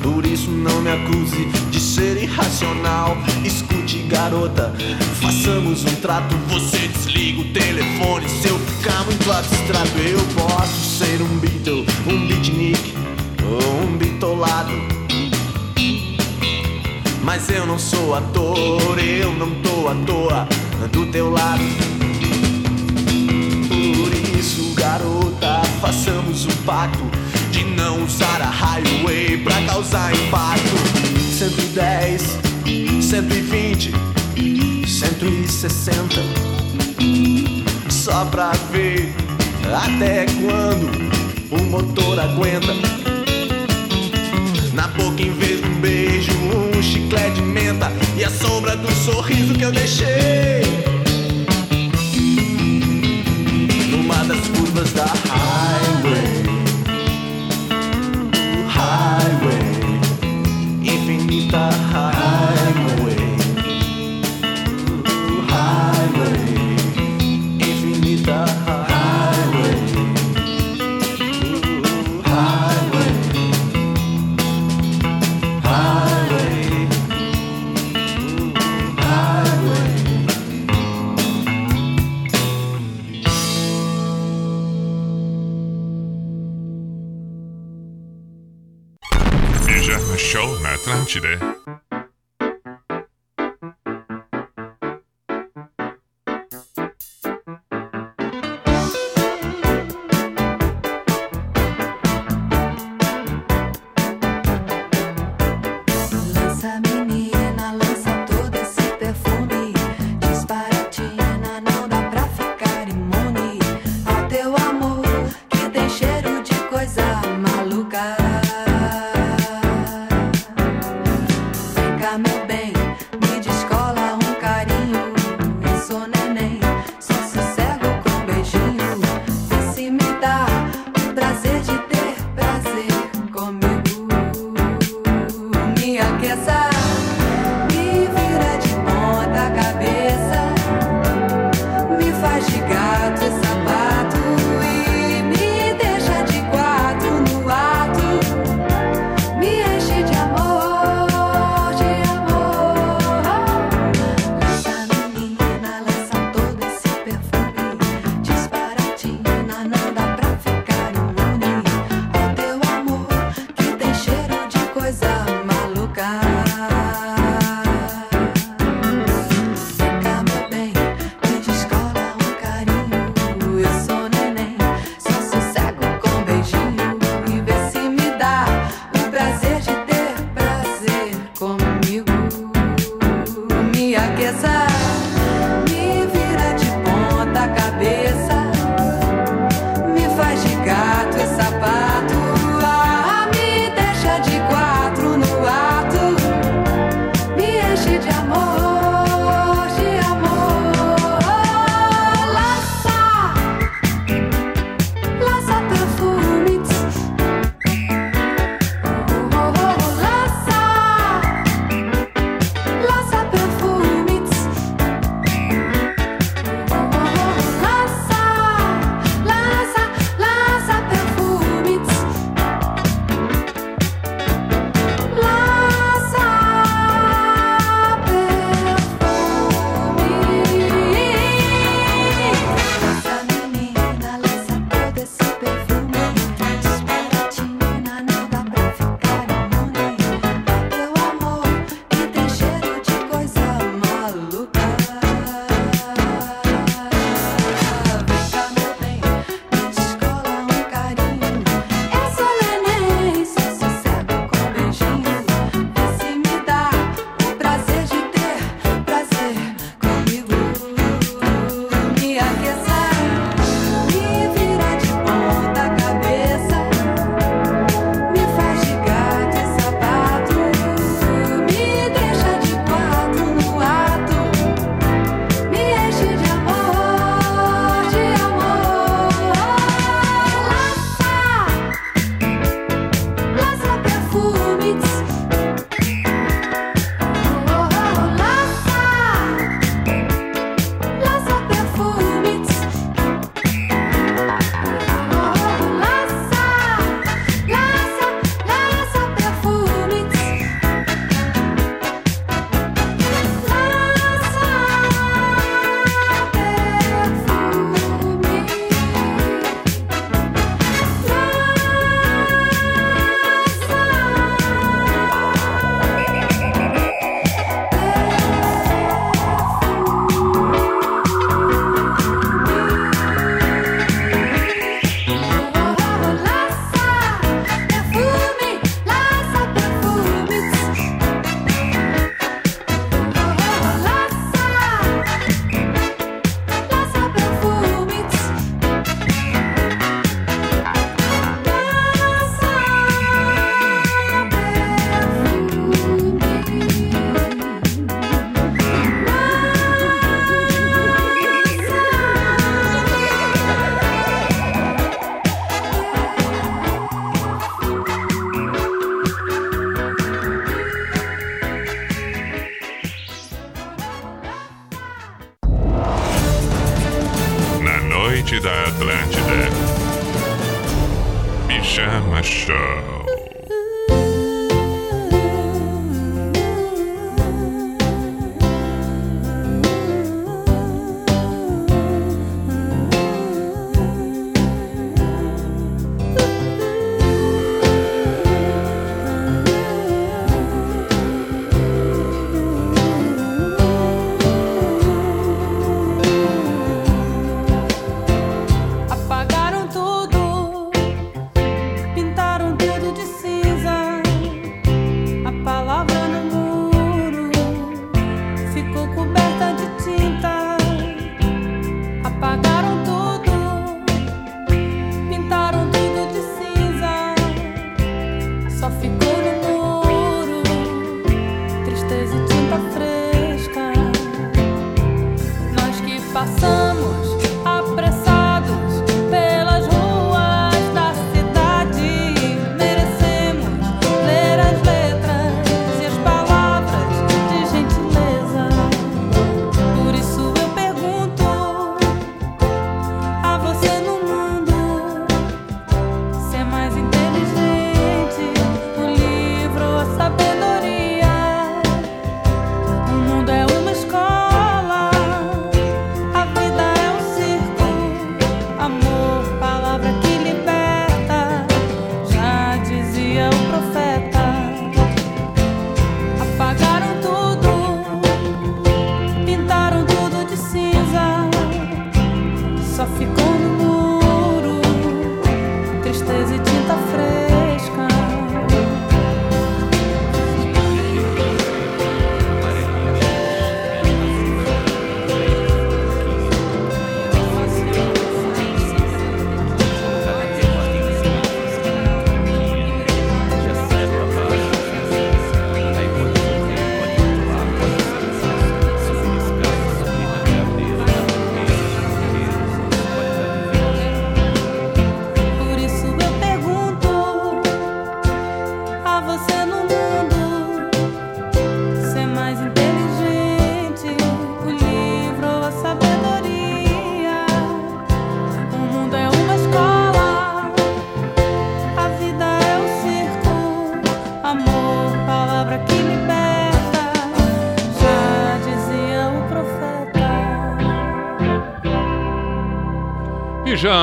Speaker 23: Por isso não me acuse de ser irracional. Escute, garota, façamos um trato. Você desliga o telefone. Se eu ficar muito abstrato, eu posso ser um Beatle, um beatnik ou um bitolado. Mas eu não sou ator, eu não tô à toa 120, 160. Só pra ver até quando o motor aguenta. Na boca, em vez de um beijo, um chiclete de menta e a sombra do sorriso que eu deixei. Numa das curvas da highway. 시대.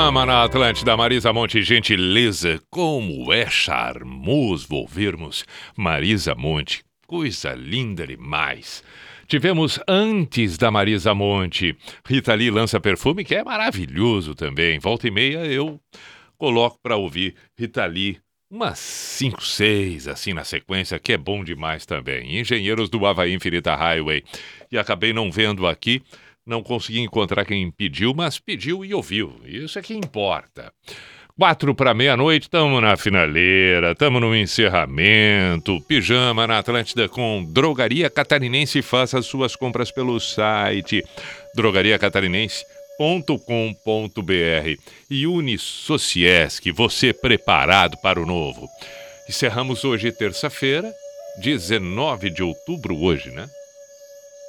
Speaker 1: Pijama na Atlântida,
Speaker 2: Marisa Monte, gentileza. Como é charmoso ouvirmos Marisa Monte. Coisa linda demais. Tivemos antes da Marisa Monte, Rita Lee lança perfume, que é maravilhoso também. Volta e meia eu coloco para ouvir Rita Lee umas 5, 6 assim na sequência, que é bom demais também. Engenheiros do Havaí Infinita Highway. E acabei não vendo aqui, não consegui encontrar quem pediu, mas pediu e ouviu. Isso é que importa. Quatro para meia-noite, estamos na finaleira, estamos no encerramento. Pijama na Atlântida com Drogaria Catarinense. Faça suas compras pelo site drogariacatarinense.com.br e Unisociesc, você preparado para o novo. Encerramos hoje, terça-feira, 19 de outubro, hoje, né?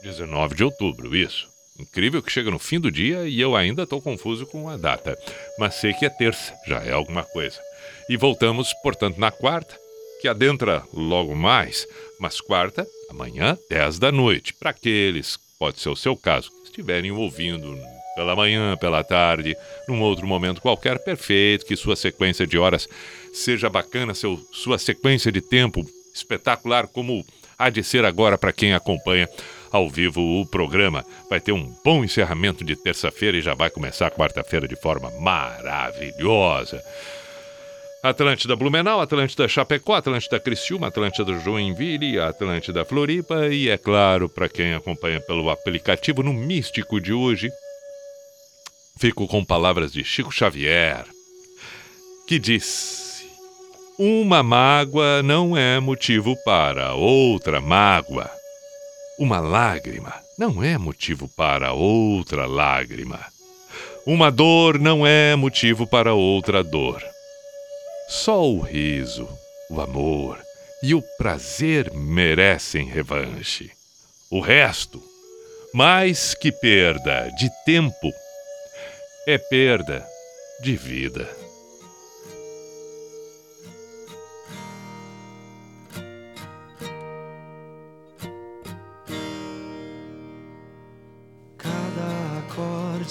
Speaker 2: 19 de outubro, isso. Incrível que chega no fim do dia e eu ainda estou confuso com a data. Mas sei que é terça, já é alguma coisa. E voltamos, portanto, na quarta, que adentra logo mais, mas quarta, amanhã, 10 da noite. Para aqueles, pode ser o seu caso, que estiverem ouvindo pela manhã, pela tarde, num outro momento qualquer, perfeito, que sua sequência de horas seja bacana, seu, sua sequência de tempo espetacular, como há de ser agora para quem acompanha ao vivo o programa. Vai ter um bom encerramento de terça-feira e já vai começar quarta-feira de forma maravilhosa. Atlântida Blumenau, Atlântida Chapecó, Atlântida Criciúma, Atlântida Joinville, Atlântida Floripa e, é claro, para quem acompanha pelo aplicativo no Místico de hoje, fico com palavras de Chico Xavier, que disse: Uma mágoa não é motivo para outra mágoa. Uma lágrima não é motivo para outra lágrima. Uma dor não é motivo para outra dor. Só o riso, o amor e o prazer merecem revanche. O resto, mais que perda de tempo, é perda de vida.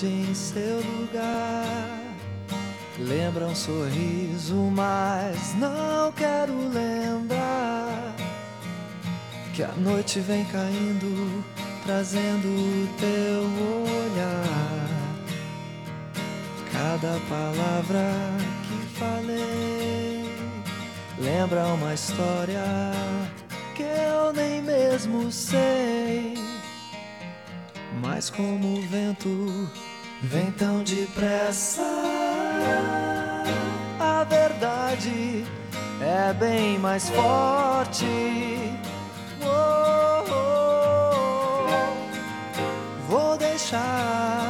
Speaker 9: Em seu lugar lembra um sorriso, mas não quero lembrar que a noite vem caindo, trazendo o teu olhar. Cada palavra que falei lembra uma história que eu nem mesmo sei. Mas como o vento vem tão depressa, a verdade é
Speaker 26: bem mais forte. Oh, oh, oh. Vou deixar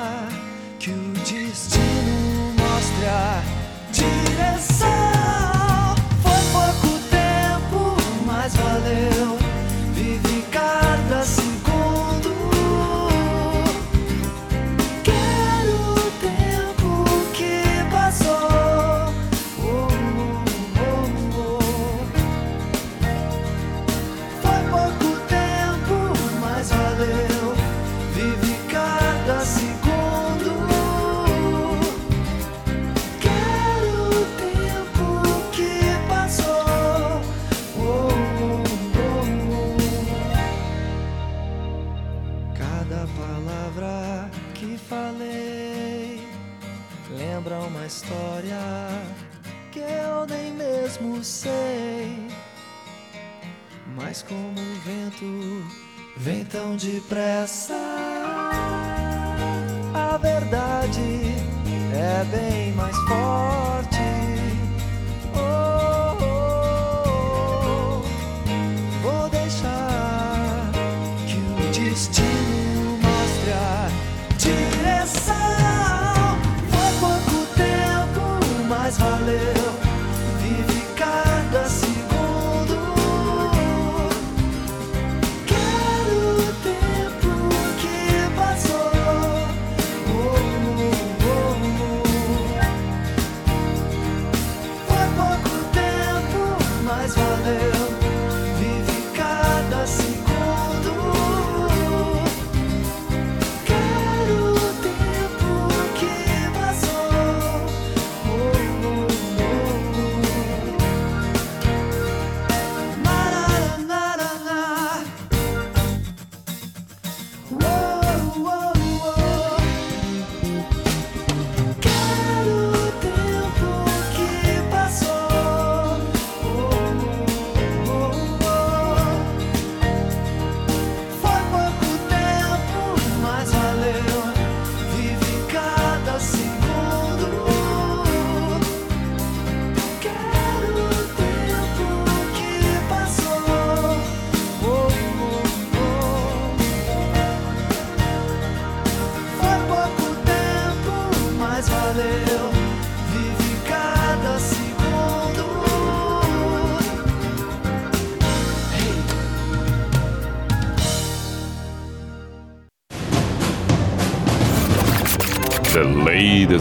Speaker 26: mesmo sei. Mas como o vento vem tão depressa, a verdade é bem mais forte.